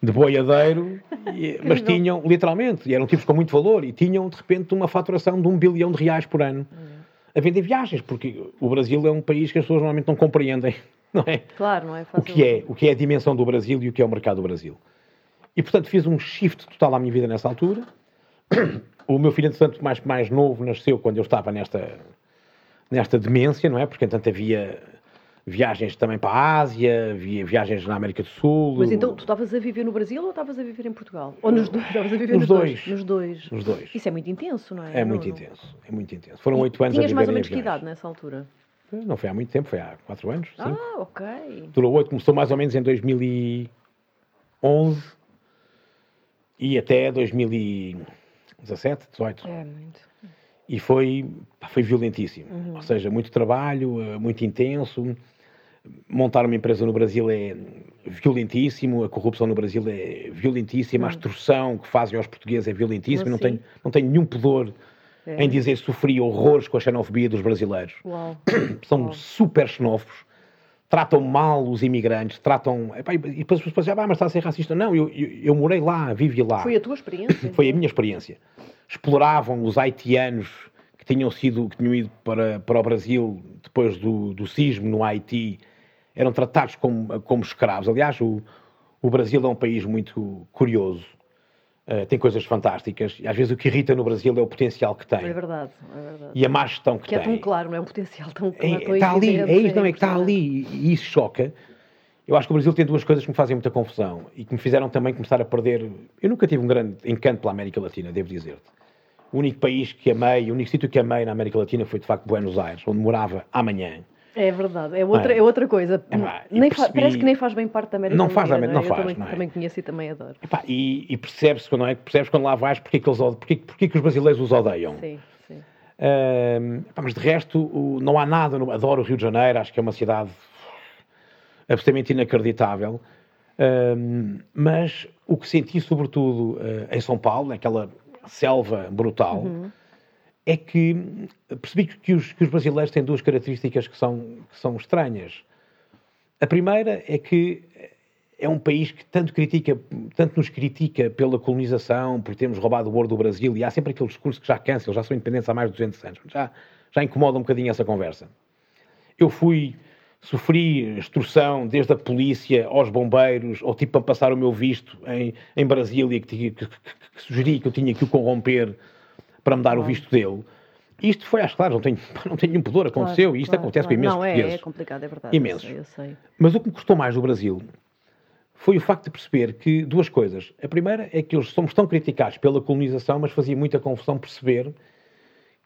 Speaker 2: de boiadeiro, e, mas tinham, literalmente, e eram tipos com muito valor, e tinham, de repente, uma faturação de um bilhão de reais por ano a vender viagens, porque o Brasil é um país que as pessoas normalmente não compreendem, não é?
Speaker 1: Claro, não é fácil.
Speaker 2: O que é, o que é a dimensão do Brasil e o que é o mercado do Brasil. E, portanto, fiz um shift total à minha vida nessa altura. O meu filho, entretanto, mais, mais novo, nasceu quando eu estava nesta, nesta demência, não é? Porque, entanto, havia viagens também para a Ásia, havia viagens na América do Sul.
Speaker 1: Mas então, tu estavas a viver no Brasil ou estavas a viver em Portugal? Ou nos dois? Estavas a viver
Speaker 2: nos, nos dois.
Speaker 1: dois. Nos dois.
Speaker 2: Nos dois.
Speaker 1: Isso é muito intenso, não é?
Speaker 2: É muito
Speaker 1: não,
Speaker 2: intenso, é muito intenso. Foram oito anos a viver
Speaker 1: mais ou menos que idade nessa altura?
Speaker 2: Não foi há muito tempo, foi há quatro anos.
Speaker 1: Cinco. Ah, ok.
Speaker 2: Durou oito, começou mais ou menos em 2011 e até 2017, 18.
Speaker 1: É, muito.
Speaker 2: E foi, foi violentíssimo. Uhum. Ou seja, muito trabalho, eh, muito intenso. Montar uma empresa no Brasil é violentíssimo, a corrupção no Brasil é violentíssima, uhum. a extorsão que fazem aos portugueses é violentíssima. Não, tenho, não tenho nenhum pudor é. em dizer que sofri horrores com a xenofobia dos brasileiros.
Speaker 1: Uau.
Speaker 2: São
Speaker 1: Uau.
Speaker 2: super xenófobos tratam mal os imigrantes, tratam. e depois as pessoas dizem, ah, mas está a ser racista. Não, eu, eu, eu, morei lá, vivi lá.
Speaker 1: Foi a tua experiência?
Speaker 2: Foi a minha experiência. Exploravam os haitianos que tinham sido, que tinham ido para, para o Brasil depois do, do sismo no Haiti, eram tratados como, como escravos. Aliás, o, o Brasil é um país muito curioso. Uh, tem coisas fantásticas e às vezes o que irrita no Brasil é o potencial que tem.
Speaker 1: É verdade, é verdade.
Speaker 2: E a má gestão que,
Speaker 1: que
Speaker 2: tem. Que
Speaker 1: é tão claro, não é um potencial tão
Speaker 2: claro. É, está ali, é isso, não é que está ali e isso choca. Eu acho que o Brasil tem duas coisas que me fazem muita confusão e que me fizeram também começar a perder. Eu nunca tive um grande encanto pela América Latina, devo dizer-te. O único país que amei, o único sítio que amei na América Latina foi de facto Buenos Aires, onde morava amanhã.
Speaker 1: É verdade, é outra, é. é outra coisa. nem percebi... Parece que nem faz bem parte da América
Speaker 2: Não faz,
Speaker 1: Latina,
Speaker 2: não, não faz.
Speaker 1: Eu também,
Speaker 2: não é?
Speaker 1: também conheço e também adoro.
Speaker 2: e, e percebes quando, é, percebes quando lá vais porque, é que, eles, porque, porque que os brasileiros os odeiam.
Speaker 1: Sim, sim.
Speaker 2: mas de resto, o, não há nada. No, adoro o Rio de Janeiro, acho que é uma cidade absolutamente inacreditável. mas o que senti, sobretudo, uh, em São Paulo, naquela selva brutal. Uhum é que percebi que os, que os, brasileiros têm duas características que são, que são estranhas. A primeira é que é um país que tanto critica, tanto nos critica pela colonização, por termos roubado o ouro do Brasil, e há sempre aquele discurso que já cansa, eles já são independentes há mais de 200 anos. Já, já incomoda um bocadinho essa conversa. Eu fui, sofri extorsão desde a polícia aos bombeiros, ou tipo para passar o meu visto em, em Brasília, que, que, que, que sugeri que eu tinha que o corromper para me dar o visto dele. Isto foi, acho claro, não tenho, não tenho nenhum pudor, aconteceu claro, e isto claro, acontece claro. com imensos
Speaker 1: não,
Speaker 2: é, portugueses.
Speaker 1: é complicado, é verdade.
Speaker 2: Imensos.
Speaker 1: Eu sei, eu sei.
Speaker 2: Mas o que me custou mais no Brasil foi o facto de perceber que duas coisas. A primeira é que eles somos tão criticados pela colonização, mas fazia muita confusão perceber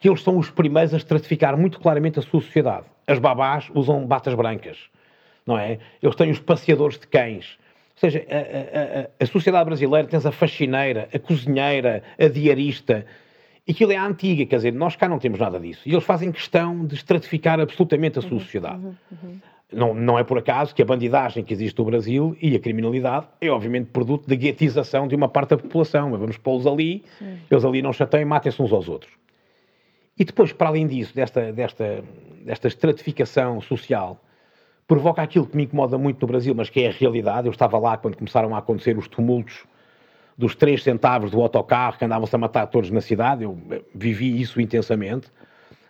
Speaker 2: que eles são os primeiros a estratificar muito claramente a sua sociedade. As babás usam batas brancas, não é? Eles têm os passeadores de cães. Ou seja, a, a, a, a sociedade brasileira tens a faxineira, a cozinheira, a diarista, aquilo é a antiga, quer dizer, nós cá não temos nada disso. E eles fazem questão de estratificar absolutamente a sua uhum, sociedade. Uhum, uhum. Não, não é por acaso que a bandidagem que existe no Brasil e a criminalidade é, obviamente, produto da guetização de uma parte da população. Vamos pô-los ali, Sim. eles ali não chateiam, matem-se uns aos outros. E depois, para além disso, desta, desta, desta estratificação social, provoca aquilo que me incomoda muito no Brasil, mas que é a realidade. Eu estava lá quando começaram a acontecer os tumultos dos três centavos do autocarro que andavam-se a matar todos na cidade, eu vivi isso intensamente.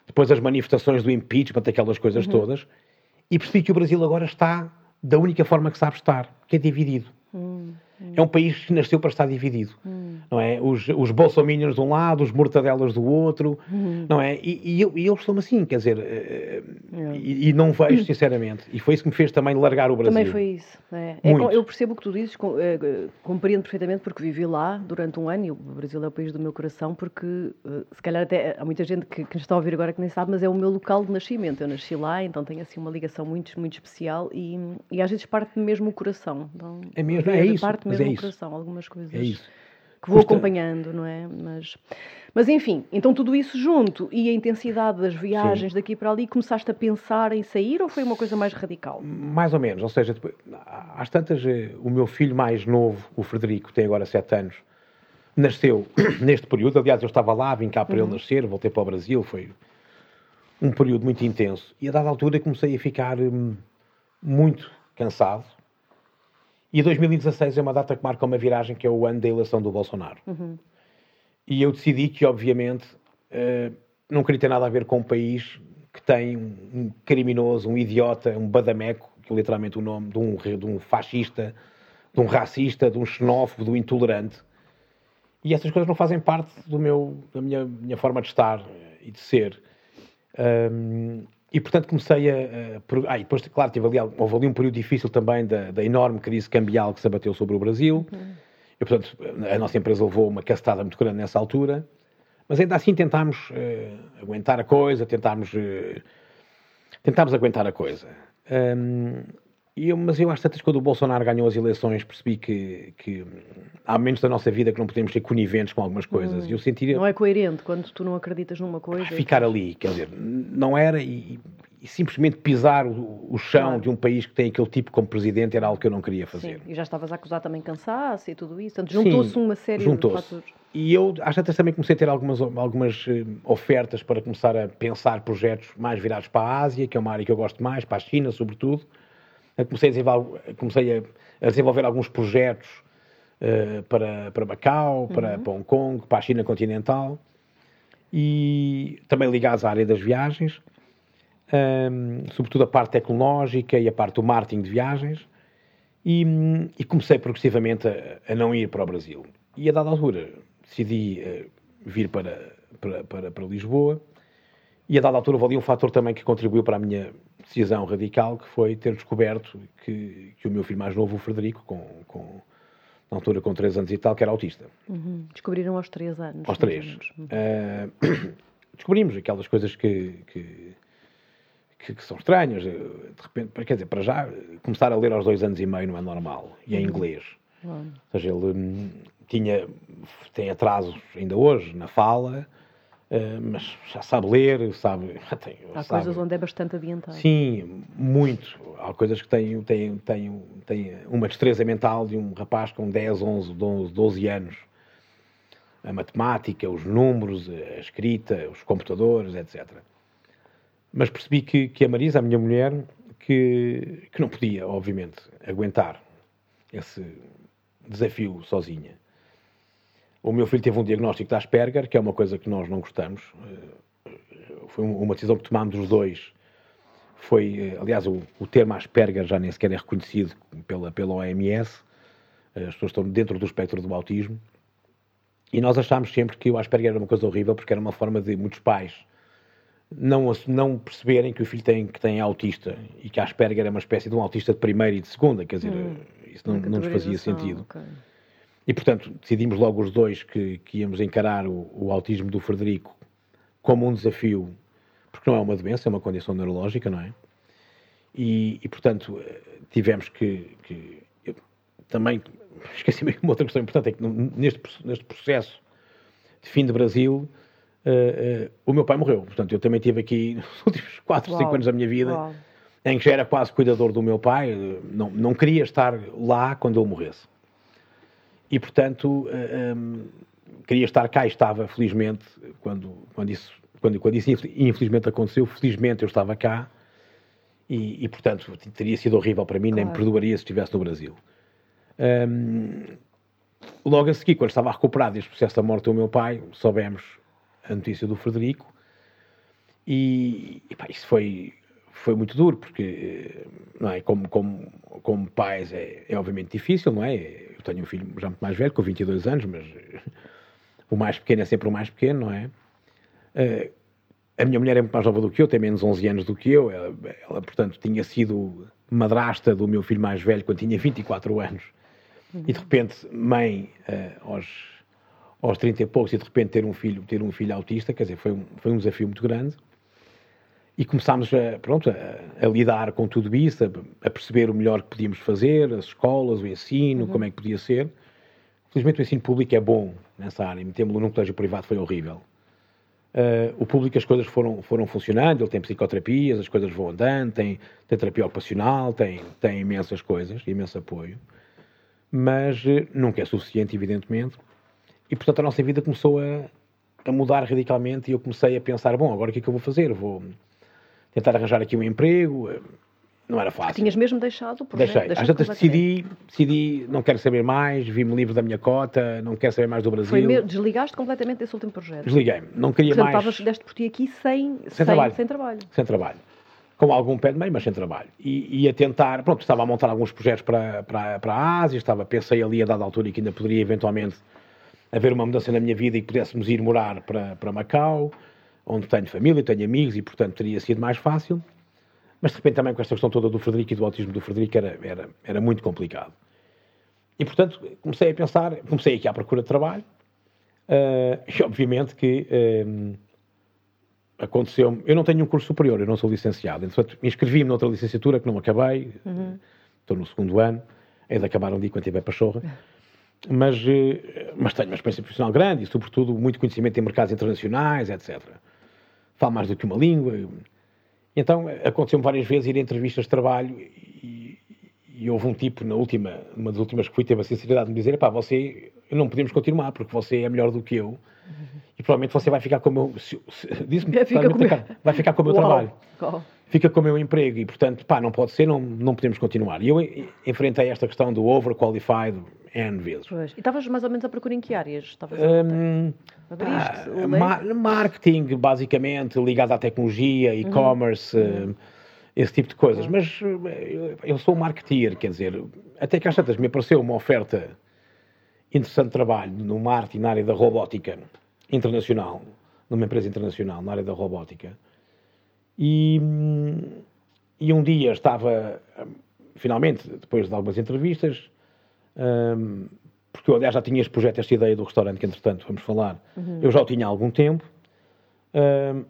Speaker 2: Depois as manifestações do impeachment, aquelas coisas uhum. todas. e percebi que o Brasil agora está da única forma que sabe estar, que é dividido. Hum. É um país que nasceu para estar dividido, hum. não é? Os, os bolsominions de um lado, os mortadelas do outro, hum. não é? E, e, eu, e eu estou assim, quer dizer, é. e, e, não vejo, sinceramente. E foi isso que me fez também largar o Brasil.
Speaker 1: Também foi isso. É. É, eu percebo o que tu dizes, é, compreendo perfeitamente, porque vivi lá durante um ano, e o Brasil é o país do meu coração, porque eh, se calhar até há muita gente que, que está a ouvir agora que nem sabe, mas é o meu local de nascimento. Eu nasci lá, então tenho assim uma ligação muito, muito especial e, e às vezes parte mesmo o coração. Então,
Speaker 2: é mesmo, é isso.
Speaker 1: Parte
Speaker 2: mesmo
Speaker 1: é
Speaker 2: o
Speaker 1: coração, algumas coisas é que vou acompanhando, não é? Mas, mas enfim, então tudo isso junto e a intensidade das viagens Sim. daqui para ali, começaste a pensar em sair ou foi uma coisa mais radical?
Speaker 2: Mais ou menos, ou seja, depois, às tantas, eh, o meu filho mais novo, o Frederico, tem agora sete anos, nasceu neste período. Aliás, eu estava lá, vim cá para uhum. ele nascer, voltei para o Brasil, foi um período muito intenso. E a dada altura comecei a ficar hum, muito cansado e 2016 é uma data que marca uma viragem, que é o ano da eleição do Bolsonaro. Uhum. E eu decidi que, obviamente, uh, não queria ter nada a ver com um país que tem um, um criminoso, um idiota, um badameco, que é literalmente o nome de um, de um fascista, de um racista, de um xenófobo, de um intolerante. E essas coisas não fazem parte do meu, da minha, minha forma de estar e de ser. Um, e, portanto, comecei a. a ah, e depois, claro, tive ali, houve ali um período difícil também da, da enorme crise cambial que se abateu sobre o Brasil. Uhum. E, portanto, a nossa empresa levou uma castada muito grande nessa altura. Mas ainda assim tentámos uh, aguentar a coisa, tentámos, uh, tentámos aguentar a coisa. Um, eu, mas eu, às tantas, quando o Bolsonaro ganhou as eleições, percebi que, que há momentos da nossa vida que não podemos ser coniventes com algumas coisas. Hum,
Speaker 1: eu senti... Não é coerente quando tu não acreditas numa coisa.
Speaker 2: Ficar ali, quer dizer, não era e, e simplesmente pisar o, o chão claro. de um país que tem aquele tipo como presidente era algo que eu não queria fazer.
Speaker 1: Sim, e já estavas a acusar também cansaço e tudo isso. Portanto, juntou-se uma série juntou de fatores.
Speaker 2: E eu, às tantas, também comecei a ter algumas, algumas uh, ofertas para começar a pensar projetos mais virados para a Ásia, que é uma área que eu gosto mais, para a China, sobretudo comecei a desenvolver, comecei a, a desenvolver alguns projetos uh, para, para Macau, uhum. para, para Hong Kong, para a China continental e também ligados à área das viagens, um, ehm, sobretudo a parte tecnológica e a parte do marketing de viagens. E, e comecei progressivamente a, a, não ir para o Brasil. E a dada altura decidi uh, vir para, para, para, para Lisboa e a dada altura houve ali um fator também que contribuiu para a minha decisão radical, que foi ter descoberto que, que o meu filho mais novo, o Frederico, com, com, na altura com 3 anos e tal, que era autista.
Speaker 1: Uhum. Descobriram aos 3 anos.
Speaker 2: Aos 3. Uhum. Uh, descobrimos aquelas coisas que, que, que, que, são estranhas. De repente, quer dizer, para já, começar a ler aos 2 anos e meio não é normal. E é em uhum. inglês. Ou seja, ele hum, tinha, tem atrasos ainda hoje na fala, Uh, mas já sabe ler, sabe.
Speaker 1: Tem, Há sabe. coisas onde é bastante adiantado.
Speaker 2: Sim, muito. Há coisas que têm, têm, têm, têm uma destreza mental de um rapaz com 10, 11, 12, 12 anos. A matemática, os números, a escrita, os computadores, etc. Mas percebi que, que a Marisa, a minha mulher, que, que não podia, obviamente, aguentar esse desafio sozinha. O meu filho teve um diagnóstico de Asperger, que é uma coisa que nós não gostamos. Eh, foi uma decisão que tomámos os dois. Foi, eh, aliás, o, o termo Asperger já nem sequer é reconhecido pela, pela OMS. Eh, as pessoas estão dentro do espectro do autismo. E nós achámos sempre que o Asperger era uma coisa horrível, porque era uma forma de muitos pais não, não perceberem que o filho tem, que tem autista e que a Asperger é uma espécie de um autista de primeira e de segunda. Quer dizer, hum, isso não, não nos fazia sentido. Okay. E, portanto, decidimos logo os dois que, que íamos encarar o, o, autismo do Frederico como um desafio, porque não é uma doença, é uma condição neurológica, não é? E, e portanto, tivemos que. que também esqueci-me uma outra questão importante: é que neste, neste processo de fim de Brasil, uh, uh, o meu pai morreu. Portanto, eu também tive aqui nos últimos 4, 5 anos da minha vida. Uau. Em que já era quase cuidador do meu pai, não, não queria estar lá quando ele morresse e, portanto, um, eh, ehm, queria estar cá e estava, felizmente, quando, quando, isso, quando, quando isso infelizmente aconteceu, felizmente eu estava cá e, e portanto, teria sido horrível para mim, claro. nem me perdoaria se estivesse no Brasil. Um, ehm, logo a seguir, quando estava recuperado deste processo da morte do meu pai, soubemos a notícia do Frederico e, e pá, isso foi, foi muito duro, porque, não é, como, como, como pais é, é obviamente difícil, não é? Eu tenho um filho já muito mais velho, com 22 anos, mas o mais pequeno é sempre o mais pequeno, não é? Uh, a minha mulher é muito mais nova do que eu, tem menos 11 anos do que eu. Ela, ela, portanto, tinha sido madrasta do meu filho mais velho quando tinha 24 anos. E de repente, mãe uh, aos, aos 30 e poucos, e de repente ter um filho, ter um filho autista, quer dizer, foi um, foi um desafio muito grande. E começámos a, pronto, a, a lidar com tudo isso, a, a, perceber o melhor que podíamos fazer, as escolas, o ensino, uhum. como é que podia ser. Felizmente o ensino público é bom nessa área, metemos-lo num colégio privado foi horrível. Uh, o público as coisas foram, foram funcionando, ele tem psicoterapias, as coisas vão andando, tem, tem terapia ocupacional, tem, tem imensas coisas, imenso apoio, mas uh, nunca é suficiente, evidentemente, e portanto a nossa vida começou a, a mudar radicalmente e eu comecei a pensar, bom, agora o que é que eu vou fazer? Vou tentar arranjar aqui um emprego, não era fácil.
Speaker 1: Tinhas mesmo deixado o projeto?
Speaker 2: Deixei. Às vezes decidi, decidi, não quero saber mais, vi-me livre da minha cota, não quero saber mais do Brasil. Foi
Speaker 1: desligaste completamente desse último projeto?
Speaker 2: Desliguei-me. Não queria
Speaker 1: Portanto,
Speaker 2: mais...
Speaker 1: Portanto, deste por ti aqui sem,
Speaker 2: sem, sem, trabalho.
Speaker 1: sem trabalho.
Speaker 2: Sem trabalho. Com algum pé de meio, mas sem trabalho. E, e a tentar, pronto, estava a montar alguns projetos para, para, para a Ásia, estava, pensei ali a dada altura que ainda poderia eventualmente haver uma mudança na minha vida e que pudéssemos ir morar para, para Macau, onde tenho família, tenho amigos e, portanto, teria sido mais fácil. Mas de repente também com esta questão toda do Frederico e do autismo do Frederico era, era, era muito complicado. E portanto comecei a pensar, comecei aqui à procura de trabalho uh, e obviamente que um, eh, aconteceu eu não tenho um curso superior, eu não sou licenciado, entretanto inscrevi-me noutra licenciatura que não acabei, uhum. estou no segundo ano, é de acabar um dia quando tiver pachorra, mas, uh, mas tenho uma experiência profissional grande e sobretudo muito conhecimento em mercados internacionais, etc. Falo mais do que uma língua, então aconteceu-me várias vezes ir a entrevistas de trabalho e, e, houve um tipo, na última, uma das últimas que fui, teve a sinceridade de me dizer: pá, você, não podemos continuar porque você é melhor do que eu e provavelmente você vai ficar com o meu. Disse-me,
Speaker 1: fica
Speaker 2: vai ficar com o meu Uau. trabalho. Qual? Fica com o meu emprego e, portanto, pá, não pode ser, não, não podemos continuar. E eu enfrentei esta questão do overqualified N vezes.
Speaker 1: Pois. E estavas mais ou menos a procurar em que áreas? Estavas um,
Speaker 2: ah, marketing, basicamente, ligado à tecnologia, uhum. e-commerce, uhum. esse tipo de coisas. Uhum. Mas eh, eu sou marketeer, quer dizer, até que às tantas me apareceu uma oferta interessante de trabalho no marketing na área da robótica internacional, numa empresa internacional, na área da robótica. E, e um dia estava, finalmente, depois de algumas entrevistas, um, porque eu, aliás, já tinha este projeto, esta ideia do restaurante, que entretanto vamos falar, uhum. eu já o tinha há algum tempo. Um,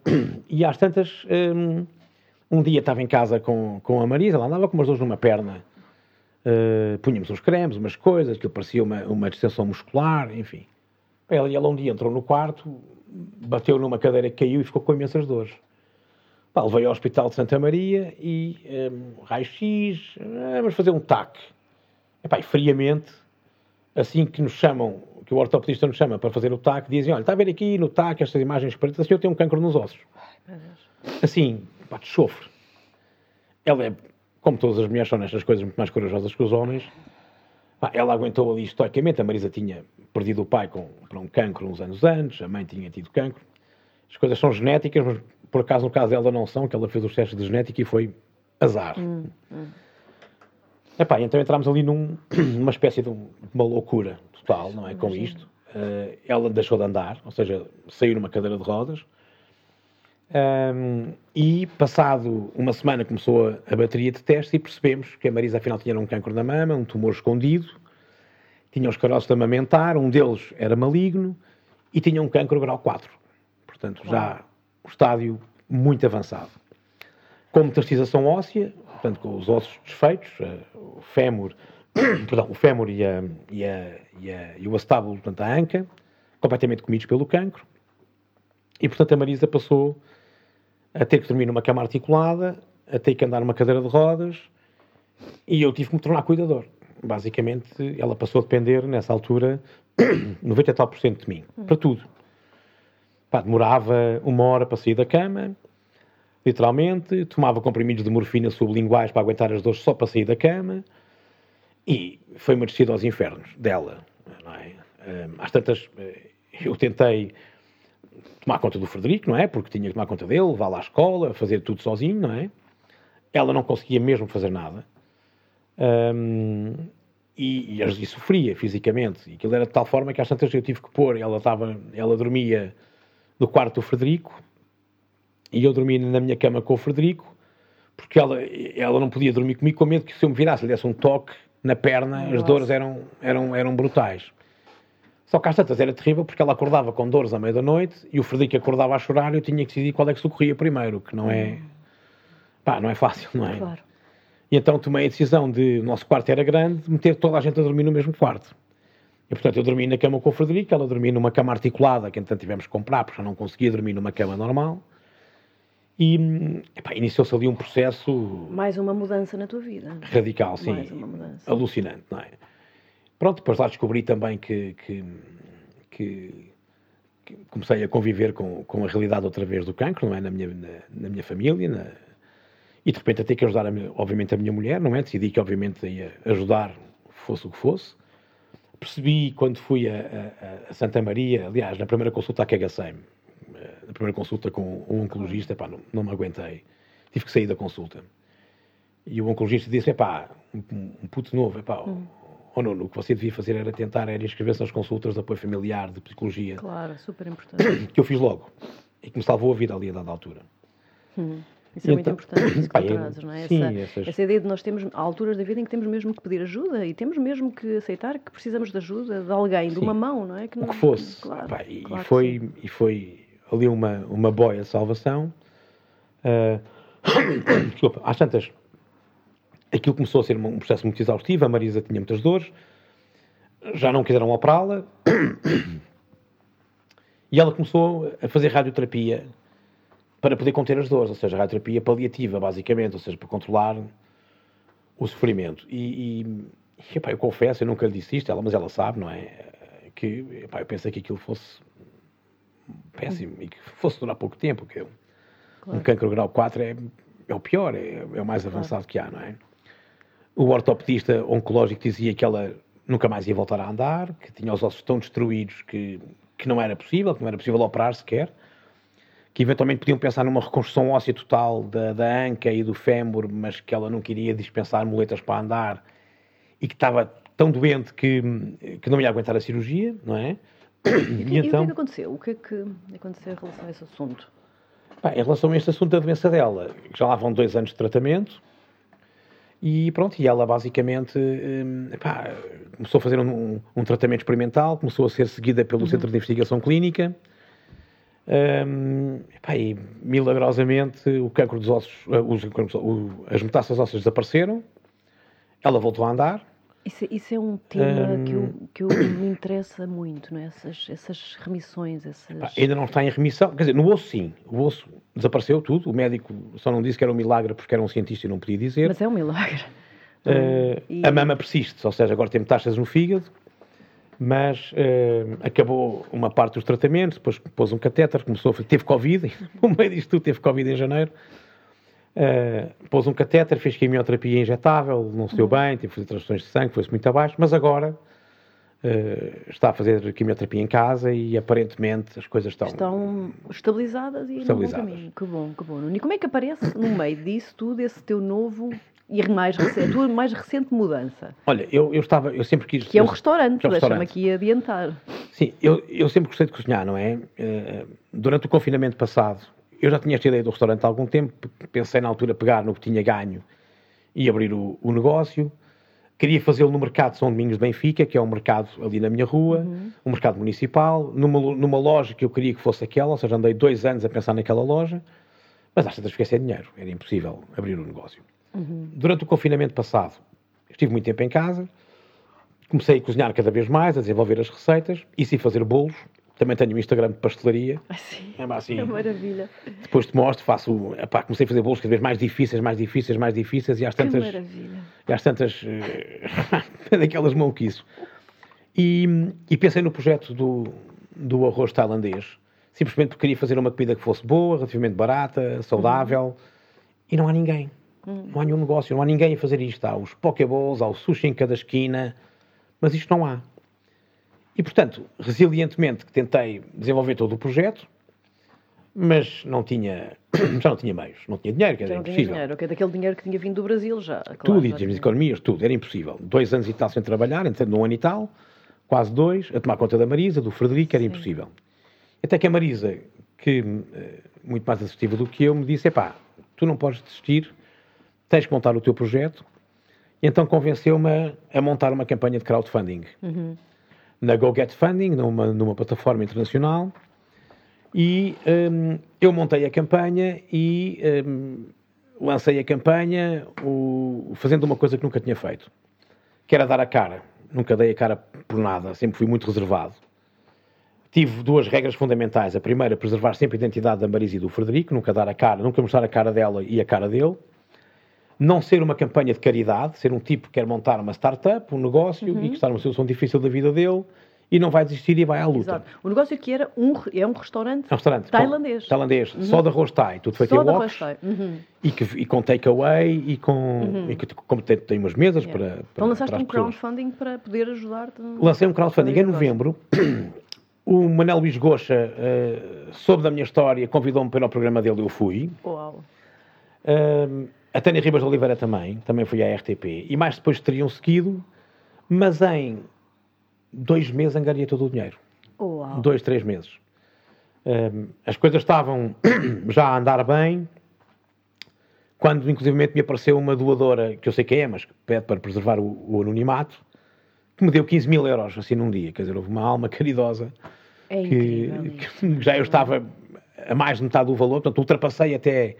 Speaker 2: e às tantas, um, um, dia estava em casa com, com a Marisa, ela andava com umas dores numa perna. Uh, punhamos uns cremes, umas coisas, que parecia uma, uma distensão muscular, enfim. Ela, ela um dia entrou no quarto, bateu numa cadeira que caiu e ficou com imensas dores. Pá, levei ao Hospital de Santa Maria e um, raio-x, vamos fazer um TAC. Epá, e friamente, assim que nos chamam, que o ortopedista nos chama para fazer o TAC, dizem, olha, está a ver aqui no TAC estas imagens pretas, o senhor tem um cancro nos ossos. Ai, assim, pá, de chofre. Ela é, como todas as mulheres são nestas coisas muito mais corajosas que os homens, pá, ela aguentou ali estoicamente, a Marisa tinha perdido o pai com, para um cancro uns anos antes, a mãe tinha tido cancro. As coisas são genéticas, mas por acaso no caso dela não são, que ela fez os testes de genética e foi azar. Hum, hum. Epá, então entramos ali num, numa espécie de uma loucura total, não é? Com isto. Uh, ela deixou de andar, ou seja, saiu numa cadeira de rodas. Um, e passado uma semana começou a, a, bateria de testes e percebemos que a Marisa afinal tinha um cancro na mama, um tumor escondido, tinha os caroços de amamentar, um deles era maligno e tinha um cancro grau 4. Portanto, já estádio muito avançado. Com metastização óssea, portanto, com os ossos desfeitos, uh, o fémur, perdão, o fémur e, a, e, a, e, a, e o acetabulo, portanto, a anca, completamente comidos pelo cancro. E, portanto, a Marisa passou a ter que dormir numa cama articulada, a ter que andar numa cadeira de rodas, e eu tive que me tornar cuidador. Basicamente, ela passou a depender, nessa altura, 90 tal por cento de mim, para tudo. Pá, demorava uma hora para sair da cama, literalmente, tomava comprimidos de morfina sublinguais para aguentar as dores só para sair da cama e foi merecido aos infernos dela. Não é? Às tantas, eh, eu tentei tomar conta do Frederico, não é? Porque tinha que tomar conta dele, levar lá à escola, fazer tudo sozinho, não é? ela não conseguia mesmo fazer nada. Um, e, e, e, sofria fisicamente. E aquilo era de tal forma que às tantas eu tive que pôr, ela, estava, ela dormia no quarto do Frederico e eu dormia na minha cama com o Frederico, porque ela, ela não podia dormir comigo com medo que se eu me virasse, lhe desse um toque na perna, Nossa. as dores eram, eram, eram brutais. Só que às tantas era terrível porque ela acordava com dores à meia da noite e o Frederico acordava a chorar e eu tinha que decidir qual é que socorria primeiro, que não é. Hum. pá, não é fácil, não é? Claro. E então tomei a decisão de, o nosso quarto era grande, de meter toda a gente a dormir no mesmo quarto. E portanto eu dormi na cama com o Frederico, ela dormia numa cama articulada, que então tivemos que comprar, porque eu não conseguia dormir numa cama normal. E iniciou-se ali um processo.
Speaker 1: Mais uma mudança na tua vida.
Speaker 2: Radical, sim. Mais uma mudança. Alucinante, não é? Pronto, depois lá descobri também que, que, que, que comecei a conviver com, com a realidade outra vez do cancro, não é? Na minha, na, na minha família, na, e de repente a ter que ajudar, a obviamente, a minha mulher, não é? Decidi que, obviamente, ia ajudar, fosse o que fosse. Percebi quando fui a, a, a Santa Maria, aliás, na primeira consulta que agacei-me, eh, na primeira consulta com um oncologista, pá, não, não me aguentei. Tive que sair da consulta. E o oncologista disse: pá, um, um puto novo, pá, hum. oh, não, o que você devia fazer era tentar era inscrever-se nas consultas de apoio familiar, de psicologia.
Speaker 1: Claro, super importante.
Speaker 2: Que eu fiz logo. E que me salvou a vida ali a dada altura.
Speaker 1: Hum. Isso é muito então, importante, isso que trazes, não é? Sim, essa, essas... essa ideia de nós temos há alturas da vida em que temos mesmo que pedir ajuda e temos mesmo que aceitar que precisamos de ajuda de alguém, sim. de uma mão, não é?
Speaker 2: Que não, o que fosse. Claro, e, claro foi, e foi ali uma, uma boia de salvação. Uh, desculpa, às tantas, aquilo começou a ser um processo muito exaustivo, a Marisa tinha muitas dores, já não quiseram operá-la, e ela começou a fazer radioterapia para poder conter as dores, ou seja, a radioterapia paliativa, basicamente, ou seja, para controlar o sofrimento. E, e, epá, eu confesso, eu nunca lhe disse isto, ela, mas ela sabe, não é? Que epá, eu pensei que aquilo fosse péssimo e que fosse durar pouco tempo, que claro. um cancro grau 4 é, é o pior, é, é o mais claro. avançado que há, não é? O ortopedista oncológico dizia que ela nunca mais ia voltar a andar, que tinha os ossos tão destruídos que, que não era possível, que não era possível operar sequer que eventualmente podiam pensar numa reconstrução óssea total da, da anca e do fémur, mas que ela não queria dispensar muletas para andar e que estava tão doente que, que não ia aguentar a cirurgia, não é?
Speaker 1: E, e, e então, o que é que aconteceu? O que é que aconteceu em relação a esse assunto?
Speaker 2: Pá, em relação a este assunto da doença dela, já lá vão dois anos de tratamento e pronto, e ela basicamente hum, pá, começou a fazer um, um, tratamento experimental, começou a ser seguida pelo uhum. Centro de Investigação Clínica um, epá, e milagrosamente o cancro dos ossos, uh, os, o, as metástases ósseas desapareceram, ela voltou a andar.
Speaker 1: Isso, isso é um tema um, que, eu, que eu me interessa muito, não é? essas, essas remissões. Essas...
Speaker 2: Epá, ainda não está em remissão, quer dizer, no osso sim, o osso desapareceu tudo, o médico só não disse que era um milagre porque era um cientista e não podia dizer.
Speaker 1: Mas é um milagre.
Speaker 2: Uh, e... A mama persiste, ou seja, agora tem metástases no fígado, mas uh, acabou uma parte dos tratamentos, depois pôs um catéter, começou a, teve Covid, no meio disto tudo teve Covid em janeiro, uh, pôs um catéter, fez quimioterapia injetável, não se deu uhum. bem, teve que fazer transfusões de sangue, foi-se muito abaixo, mas agora uh, está a fazer quimioterapia em casa e aparentemente as coisas estão...
Speaker 1: Estão estabilizadas e estabilizadas. no bom caminho. Que bom, que bom. E como é que aparece no meio disso tudo esse teu novo e mais recente, a tua mais recente mudança?
Speaker 2: Olha, eu, eu estava, eu sempre quis...
Speaker 1: Que é um restaurante, é deixa-me aqui adiantar.
Speaker 2: Sim, eu, eu sempre gostei de cozinhar, não é? Uh, durante o confinamento passado, eu já tinha esta ideia do restaurante há algum tempo, pensei na altura pegar no que tinha ganho e abrir o, o negócio. Queria fazê-lo no mercado São Domingos de Benfica, que é um mercado ali na minha rua, uhum. um mercado municipal, numa, numa loja que eu queria que fosse aquela, ou seja, andei dois anos a pensar naquela loja, mas às vezes fiquei sem dinheiro, era impossível abrir o negócio. Uhum. Durante o confinamento passado, estive muito tempo em casa, comecei a cozinhar cada vez mais, a desenvolver as receitas e sim fazer bolos. Também tenho um Instagram de pastelaria.
Speaker 1: Ah, sim. É, assim, é maravilha.
Speaker 2: Depois te mostro, faço. Epá, comecei a fazer bolos cada vez mais difíceis, mais difíceis, mais difíceis e às tantas.
Speaker 1: Que maravilha.
Speaker 2: E às tantas. Uh, daquelas maluquices. E, e pensei no projeto do, do arroz tailandês, simplesmente porque queria fazer uma comida que fosse boa, relativamente barata, saudável, uhum. e não há ninguém. Hum. Não há nenhum negócio, não há ninguém a fazer isto. Há os pokeballs, há o sushi em cada esquina, mas isto não há. E, portanto, resilientemente, que tentei desenvolver todo o projeto, mas não tinha, já não tinha meios, não tinha dinheiro, que era
Speaker 1: não tinha
Speaker 2: impossível.
Speaker 1: dinheiro, ok? Daquele dinheiro que tinha vindo do Brasil já. Claro,
Speaker 2: tudo, e
Speaker 1: já
Speaker 2: as
Speaker 1: tinha.
Speaker 2: economias, tudo, era impossível. Dois anos e tal sem trabalhar, entrando num ano e tal, quase dois, a tomar conta da Marisa, do Frederico, era impossível. Até que a Marisa, que eh, muito mais assertiva do que eu, me disse: epá, tu não podes desistir, tens que montar o teu projeto. E então convenceu-me a, montar uma campanha de crowdfunding. Na Go Get Funding, numa, numa plataforma internacional. E hum, eu montei a campanha e hum, lancei a campanha o- fazendo uma coisa que nunca tinha feito, que era dar a cara. Nunca dei a cara por nada, sempre fui muito reservado. Tive duas regras fundamentais. A primeira, preservar sempre a identidade da Marisa e do Frederico, nunca dar a cara, nunca mostrar a cara dela e a cara dele. Não ser uma campanha de caridade, ser um tipo que quer montar uma startup, um negócio e que está numa situação difícil da vida dele e não vai desistir e vai à luta.
Speaker 1: Exato. O negócio aqui era um, é um restaurante,
Speaker 2: É um restaurante.
Speaker 1: tailandês. Uhum.
Speaker 2: Tailandês. Só de arroz thai. Tudo feito
Speaker 1: Só
Speaker 2: em woks.
Speaker 1: Rochefort. Uhum.
Speaker 2: E, que, e com takeaway e com... E que, como tem, tem umas mesas para, para,
Speaker 1: Então lançaste
Speaker 2: para
Speaker 1: um
Speaker 2: pessoas.
Speaker 1: crowdfunding para poder ajudar-te.
Speaker 2: Lancei um crowdfunding em novembro. O Manel Luís Goxa eh, soube da minha história, convidou-me para ao programa dele e eu fui.
Speaker 1: Uau.
Speaker 2: Ahm, a Tânia Ribas de Oliveira também, também foi à RTP. E mais depois teriam seguido, mas em dois meses angariei todo o dinheiro.
Speaker 1: Uau.
Speaker 2: Dois, três meses. Ahm, as coisas estavam já a andar bem, quando inclusivamente me apareceu uma doadora, que eu sei quem é, mas que pede para preservar o, o anonimato, que me deu 15 mil euros assim num dia. Quer dizer, houve uma alma caridosa
Speaker 1: É
Speaker 2: que,
Speaker 1: incrível.
Speaker 2: que já eu estava a mais de metade do valor, portanto ultrapassei até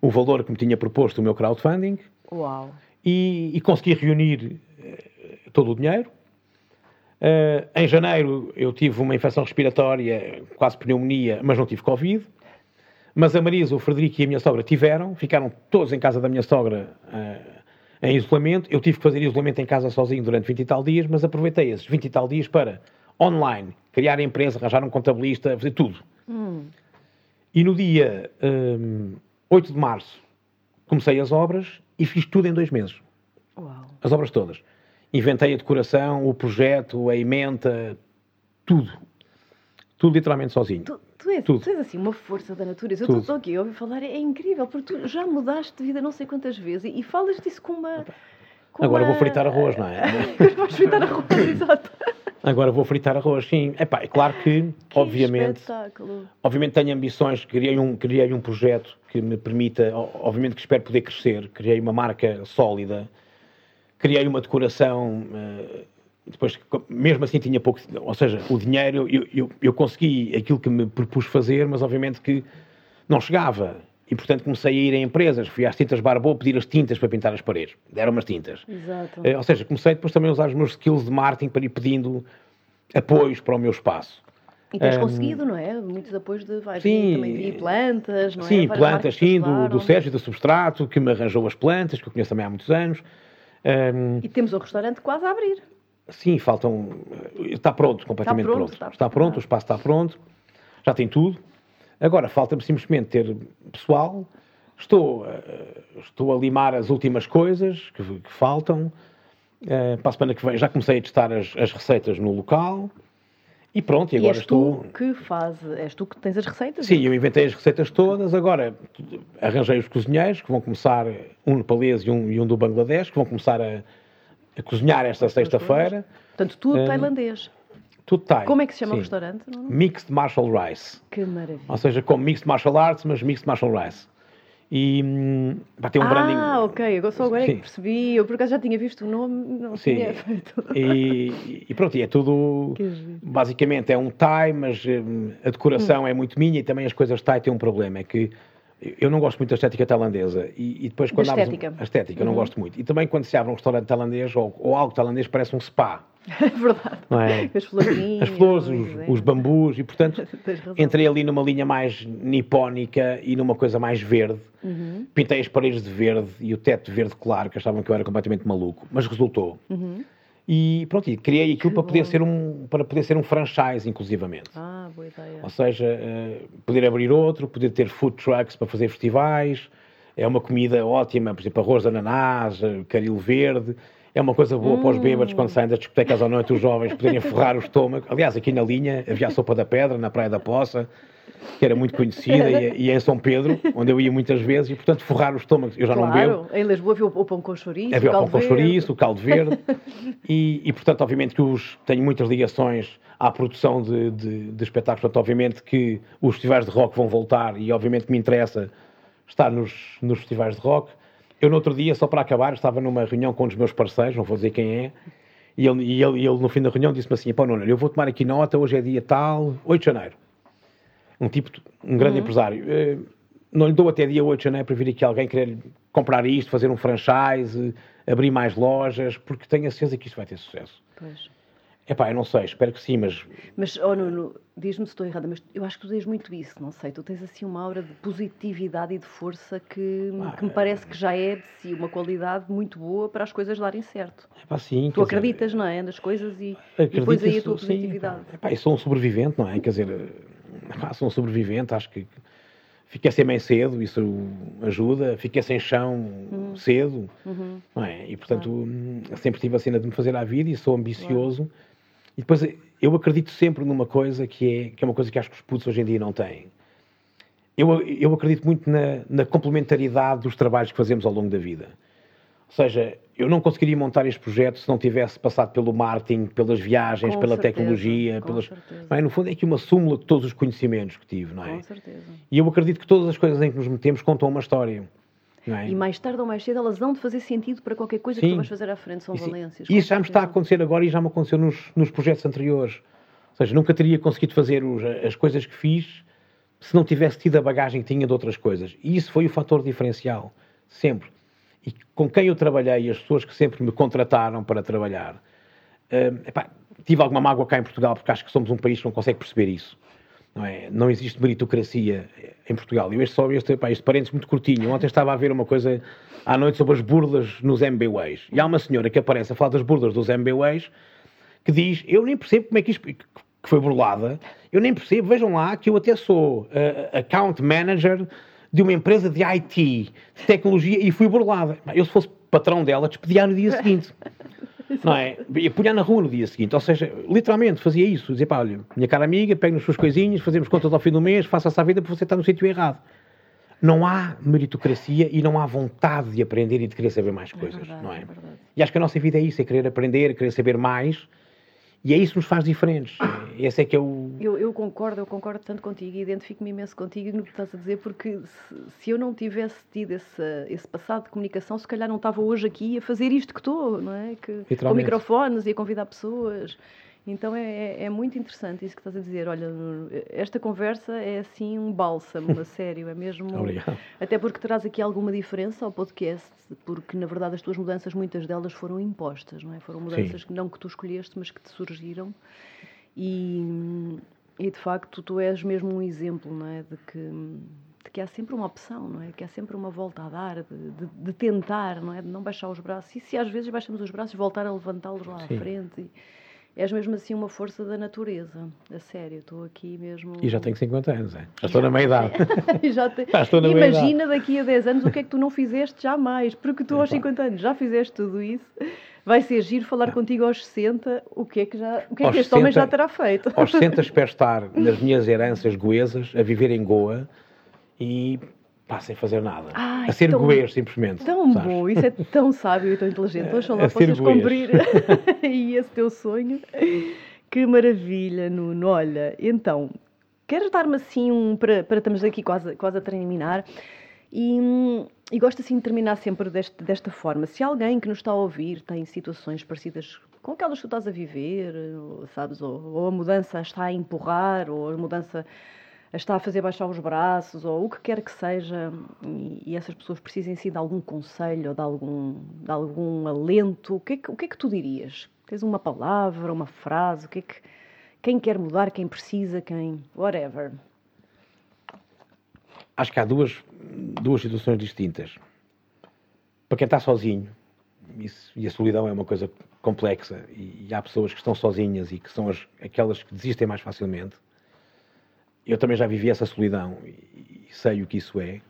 Speaker 2: o valor que me tinha proposto o meu crowdfunding
Speaker 1: Uau.
Speaker 2: e, e consegui reunir eh, todo o dinheiro. Eh, em janeiro eu tive uma infecção respiratória, quase pneumonia, mas não tive Covid. Mas a Marisa, o Frederico e a minha sogra tiveram, ficaram todos em casa da minha sogra eh, em isolamento. Eu tive que fazer isolamento em casa sozinho durante 20 e tal dias, mas aproveitei esses 20 e tal dias para, online, criar a empresa, arranjar um contabilista, fazer tudo. E no dia hum, 8 de março comecei as obras e fiz tudo em dois meses.
Speaker 1: Uau.
Speaker 2: As obras todas. Inventei a decoração, o projeto, a emenda, tudo. Tudo literalmente sozinho.
Speaker 1: Tu, tu, és,
Speaker 2: Tudo.
Speaker 1: tu és assim uma força da natureza. Eu estou aqui a ouvir falar, é incrível, porque tu já mudaste de vida não sei quantas vezes e, e falas disso com uma. com
Speaker 2: Agora
Speaker 1: uma-
Speaker 2: vou fritar arroz, não é?
Speaker 1: Agora vais fritar arroz, exato.
Speaker 2: Agora vou fritar arroz, sim. Epá, é claro que,
Speaker 1: Que
Speaker 2: obviamente,
Speaker 1: espetáculo.
Speaker 2: obviamente tenho ambições, criei um, criei um projeto que me permita, obviamente que espero poder crescer, criei uma marca sólida, criei uma decoração, eh, depois, mesmo assim tinha pouco, ou seja, o dinheiro, eu, eu, eu consegui aquilo que me propus fazer, mas obviamente que não chegava. E, portanto, comecei a ir a empresas, fui às tintas Barbô pedir as tintas para pintar as paredes. Deram-me as tintas.
Speaker 1: Exato.
Speaker 2: Eh, Ou seja, comecei depois também a usar os meus skills de marketing para ir pedindo apoios para o meu espaço.
Speaker 1: E tens
Speaker 2: Ahm,
Speaker 1: conseguido, não é? Muitos apoios de vai,
Speaker 2: sim,
Speaker 1: também vi plantas, não é?
Speaker 2: Sim, plantas, sim, do, do Sérgio do Substrato, que me arranjou as plantas, que eu conheço também há muitos anos. Ahm,
Speaker 1: E temos o restaurante quase a abrir.
Speaker 2: sim, faltam. Está pronto, completamente
Speaker 1: Está pronto,
Speaker 2: pronto.
Speaker 1: está-
Speaker 2: Está, pronto, o espaço está pronto, já tem tudo. Agora falta-me simplesmente ter pessoal. Estou, eh, estou a limar as últimas coisas que, que faltam. Eh, para a semana que vem já comecei a testar as, as receitas no local. E pronto, e
Speaker 1: E,
Speaker 2: agora
Speaker 1: és
Speaker 2: estou.
Speaker 1: tu que faz, és tu que tens as receitas?
Speaker 2: Sim, eu inventei as receitas todas. Agora arranjei os cozinheiros que vão começar, um nepalês e um, e um do Bangladesh, que vão começar a, a cozinhar esta sexta-feira.
Speaker 1: Portanto, tudo
Speaker 2: Ahm,
Speaker 1: tailandês.
Speaker 2: Tudo Thai.
Speaker 1: Como é que se chama o
Speaker 2: sim.
Speaker 1: restaurante? Nuno?
Speaker 2: Mixed Martial Rice.
Speaker 1: Que maravilha.
Speaker 2: Ou seja, como Mixed Martial Arts, mas Mixed Martial Rice. E hum, pá, tem um branding.
Speaker 1: ah, ok. Só agora é que percebi. Eu por acaso já tinha visto o nome, não
Speaker 2: Sim.
Speaker 1: tinha feito.
Speaker 2: E, e pronto, e é tudo. Basicamente é um Thai, mas hum, a decoração é muito minha e também as coisas Thai têm um problema. É que eu não gosto muito da estética tailandesa. E, e depois quando um-
Speaker 1: estética.
Speaker 2: A estética, eu não gosto muito. E também quando se abre um restaurante tailandês ou, ou algo tailandês parece um spa.
Speaker 1: É verdade.
Speaker 2: Não é?
Speaker 1: As florzinhas.
Speaker 2: As flores, os,
Speaker 1: é?
Speaker 2: os bambus, e portanto entrei ali numa linha mais nipónica e numa coisa mais verde.
Speaker 1: Uhum.
Speaker 2: Pintei as paredes de verde e o teto de verde claro, que achavam que eu era completamente maluco, mas resultou. E pronto, e criei aquilo para poder,
Speaker 1: Uhum. bom.
Speaker 2: ser um, para poder ser um franchise, inclusivamente.
Speaker 1: Ah, boa ideia.
Speaker 2: Ou seja, eh, poder abrir outro, poder ter food trucks para fazer festivais. É uma comida ótima, por exemplo, arroz de ananás, eh, caril verde. É uma coisa boa hum. para os bêbados quando saem das discotecas à noite, os jovens poderem forrar o estômago. Aliás, aqui na linha havia a sopa da pedra, na Praia da Poça, que era muito conhecida, e, e em São Pedro, onde eu ia muitas vezes, e portanto forrar o estômago. Eu já
Speaker 1: claro,
Speaker 2: não bebo.
Speaker 1: Em Lisboa havia o pão com chouriço.
Speaker 2: Havia
Speaker 1: o
Speaker 2: pão com chouriço, o caldo verde. e, e portanto, obviamente que os, tenho muitas ligações à produção de, de, de espetáculos. Portanto, obviamente que os festivais de rock vão voltar e obviamente que me interessa estar nos, nos festivais de rock. Eu, no outro dia, só para acabar, estava numa reunião com um dos meus parceiros, não vou dizer quem é, e ele, e ele, ele no fim da reunião, disse-me assim: Pô, Nuno, eu vou tomar aqui nota, hoje é dia tal, 8 de janeiro. Um tipo, um grande uhum. empresário. Eh, não lhe dou até dia 8 de janeiro para vir aqui alguém querer comprar isto, fazer um franchise, abrir mais lojas, porque tenho a certeza que isto vai ter sucesso. Pois. É pá, eu não sei, espero que sim, mas.
Speaker 1: Mas, oh Nuno, diz-me se estou errada, mas eu acho que tu tens muito isso, não sei. Tu tens assim uma aura de positividade e de força que, ah, que me parece que já é de si uma qualidade muito boa para as coisas darem certo.
Speaker 2: É pá, sim.
Speaker 1: Tu acreditas, dizer, não é? Nas coisas e, e depois aí a tua positividade.
Speaker 2: Sim, é pá, eu sou um sobrevivente, não é? Quer dizer, epá, sou um sobrevivente, acho que fiquei sem mãe cedo, isso ajuda, fiquei sem chão uhum. cedo, uhum. não é? E portanto uhum. sempre tive a cena de me fazer à vida e sou ambicioso. E depois eu acredito sempre numa coisa que é, que é uma coisa que acho que os putos hoje em dia não têm. Eu, eu acredito muito na, na complementaridade dos trabalhos que fazemos ao longo da vida. Ou seja, eu não conseguiria montar este projeto se não tivesse passado pelo marketing, pelas viagens, com pela certeza, tecnologia, pelas. Mas, no fundo, é que uma súmula de todos os conhecimentos que tive, não é?
Speaker 1: Com certeza.
Speaker 2: E eu acredito que todas as coisas em que nos metemos contam uma história.
Speaker 1: É? E mais tarde ou mais cedo elas vão de fazer sentido para qualquer coisa Sim. que tu vais fazer à frente, são
Speaker 2: isso,
Speaker 1: valências.
Speaker 2: Isso já me está a acontecer agora e já me aconteceu nos, nos projetos anteriores. Ou seja, nunca teria conseguido fazer os, as coisas que fiz se não tivesse tido a bagagem que tinha de outras coisas. E isso foi o fator diferencial, sempre. E com quem eu trabalhei, as pessoas que sempre me contrataram para trabalhar, uh, epá, tive alguma mágoa cá em Portugal, porque acho que somos um país que não consegue perceber isso. Não, é? não existe meritocracia em Portugal. E este só este, este parênteses muito curtinho. Ontem estava a ver uma coisa à noite sobre as burlas nos MBWays. E há uma senhora que aparece a falar das burlas dos MBWays que diz: Eu nem percebo como é que isto que foi burlada. Eu nem percebo. Vejam lá que eu até sou uh, account manager de uma empresa de IT, de tecnologia, e fui burlada. Eu, se fosse patrão dela, despedia no dia seguinte. não é? E punha na rua no dia seguinte. Ou seja, literalmente fazia isso. Dizia, pá, olha, minha cara amiga, pegue nas suas coisinhas, fazemos contas ao fim do mês, faça-se a vida porque você está no sítio errado. Não há meritocracia e não há vontade de aprender e de querer saber mais é coisas, é verdade, não é? é e acho que a nossa vida é isso, é querer aprender, querer saber mais e é isso que nos faz diferentes. Esse é que é o.
Speaker 1: Eu, eu concordo, eu concordo tanto contigo e identifico-me imenso contigo no que estás a dizer, porque se, se, eu não tivesse tido esse, esse passado de comunicação, se calhar não estava hoje aqui a fazer isto que estou, não é? Que, com microfones e a convidar pessoas. Então é, é, é, muito interessante isso que estás a dizer. Olha, esta conversa é assim um bálsamo, a sério, é mesmo.
Speaker 2: Obrigado.
Speaker 1: Até porque traz aqui alguma diferença ao podcast, porque na verdade as tuas mudanças, muitas delas foram impostas, não é? Foram mudanças que não que tu escolheste, mas que te surgiram. E, e de facto tu és mesmo um exemplo, não é? De que, de que há sempre uma opção, não é? Que há sempre uma volta a dar, de, de, de tentar, não é? De não baixar os braços. E se às vezes baixamos os braços, voltar a levantá-los lá Sim. à frente. E, és mesmo assim uma força da natureza, a sério, estou aqui mesmo...
Speaker 2: E já tenho 50 anos, é? Já estou na meia-idade.
Speaker 1: já te... já estou na Imagina daqui a 10 anos o que é que tu não fizeste jamais, porque tu aos 50 anos já fizeste tudo isso, vai ser giro falar contigo aos 60, o que é que, já, o que, é que este 60, homem já terá feito?
Speaker 2: Aos 60 espero estar nas minhas heranças goesas, a viver em Goa, e pá, sem fazer nada. Ai, a ser tão, goês, simplesmente.
Speaker 1: Tão sabes? bom, isso é tão sábio e tão inteligente. Oxalá possas cumprir aí esse teu sonho. Que maravilha, Nuno. Olha, então, queres dar-me assim um. Para, para estamos aqui quase, quase a terminar. E, e gosto assim de terminar sempre deste, desta forma. Se alguém que nos está a ouvir tem situações parecidas com aquelas que tu estás a viver, sabes, ou, ou a mudança está a empurrar, ou a mudança está a fazer baixar os braços ou o que quer que seja e, e essas pessoas precisem sim de algum conselho ou de algum, de algum alento, o que, é que, o que é que tu dirias? Tens uma palavra, uma frase, o que é que quem quer mudar, quem precisa, quem whatever?
Speaker 2: Acho que há duas, duas situações distintas. Para quem está sozinho, isso, e a solidão é uma coisa complexa, e, e há pessoas que estão sozinhas e que são as, aquelas que desistem mais facilmente eu também já vivi essa solidão e, sei o que isso é.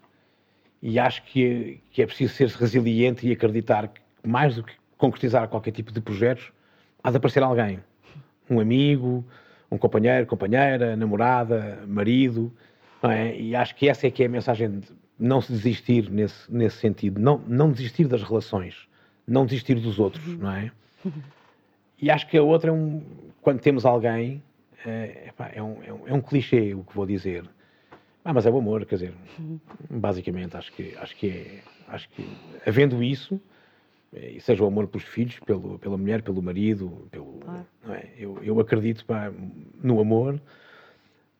Speaker 2: E acho que, que é preciso ser resiliente e acreditar que mais do que concretizar qualquer tipo de projetos, há de aparecer alguém. Um amigo, um companheiro, companheira, namorada, marido. Não é? E acho que essa é que é a mensagem de não se desistir nesse, nesse sentido. Não, não desistir das relações. Não desistir dos outros, não é? E acho que a outra é um... Quando temos alguém... É, é, um, é, um, é um clichê o que vou dizer. Ah, mas é o amor, quer dizer, basicamente, acho que, acho que é, acho que havendo isso, eh, seja o amor pelos filhos, pelo, pela mulher, pelo marido, pelo, é? eu, eu acredito pá, no amor,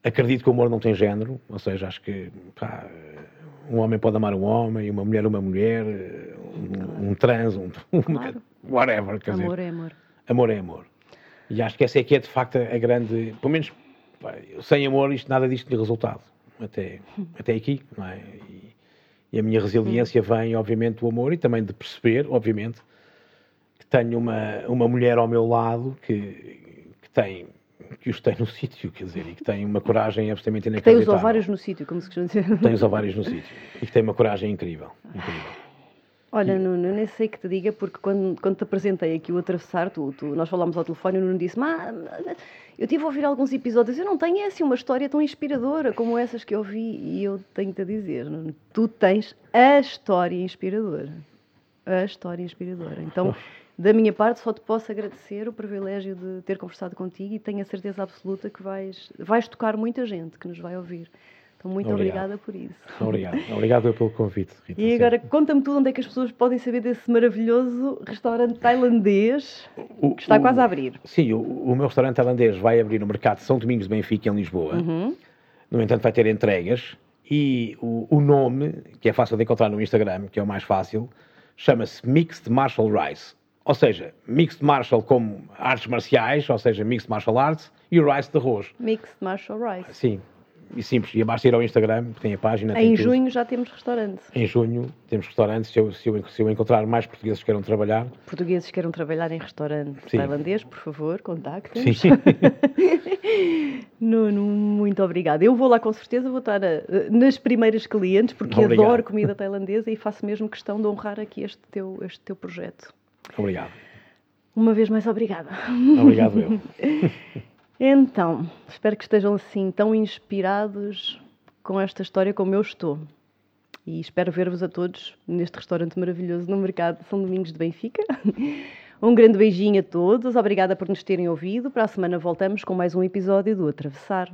Speaker 2: acredito que o amor não tem género, ou seja, acho que pá, um homem pode amar um homem, uma mulher uma mulher, um, um trans, um, claro. whatever, quer
Speaker 1: amor
Speaker 2: dizer.
Speaker 1: é amor.
Speaker 2: Amor é amor. E acho que essa é que é de facto a grande, pelo menos sem amor isto, nada disto tem resultado, até, até aqui, não é? E, e a minha resiliência vem, obviamente, do amor e também de perceber, obviamente, que tenho uma, uma mulher ao meu lado que, que tem que os tem no sítio, quer dizer, e que tem uma coragem absolutamente inacreditável.
Speaker 1: Tem os ovários no sítio, como se costuma dizer.
Speaker 2: Tem os ovários no sítio. E que tem uma coragem incrível. incrível.
Speaker 1: Olha, Nuno, eu nem sei que te diga, porque quando, quando te apresentei aqui o Atravessar, tu, tu, nós falámos ao telefone e o Nuno disse: Mas eu tive a ouvir alguns episódios, eu não tenho assim uma história tão inspiradora como essas que eu vi. E eu tenho-te a dizer: Nuno, tu tens a história inspiradora. A história inspiradora. Então, da minha parte, só te posso agradecer o privilégio de ter conversado contigo e tenho a certeza absoluta que vais, vais tocar muita gente que nos vai ouvir. Então, muito Obrigado. obrigada por isso.
Speaker 2: Obrigado. Obrigado pelo convite,
Speaker 1: Rita. E agora, conta-me tudo onde é que as pessoas podem saber desse maravilhoso restaurante tailandês o, que está o, quase a abrir.
Speaker 2: Sim, o, o, meu restaurante tailandês vai abrir no mercado de São Domingos de Benfica, em Lisboa. Uhum. No entanto, vai ter entregas. E o, nome, que é fácil de encontrar no Instagram, que é o mais fácil, chama-se Mixed Martial Rice. Ou seja, Mixed Martial como artes marciais, ou seja, Mixed Martial Arts, e o Rice de arroz.
Speaker 1: Mixed Martial Rice.
Speaker 2: Sim, e simples. E basta ir ao Instagram, tem a página.
Speaker 1: Em junho tudo. já temos restaurante.
Speaker 2: Em junho temos restaurante. Se eu, se, eu, se eu encontrar mais portugueses que queiram trabalhar.
Speaker 1: Portugueses que queiram trabalhar em restaurante Sim. tailandês, por favor, contactem Sim. Nuno, muito obrigada. Eu vou lá com certeza, vou estar a, eh, nas primeiras clientes, porque Obrigado. adoro comida tailandesa e faço mesmo questão de honrar aqui este teu, este teu projeto.
Speaker 2: Obrigado.
Speaker 1: Uma vez mais, obrigada.
Speaker 2: Obrigado eu.
Speaker 1: Então, espero que estejam assim tão inspirados com esta história como eu estou. E espero ver-vos a todos neste restaurante maravilhoso no mercado São Domingos de Benfica. Um grande beijinho a todos, obrigada por nos terem ouvido. Para a semana voltamos com mais um episódio do Atravessar.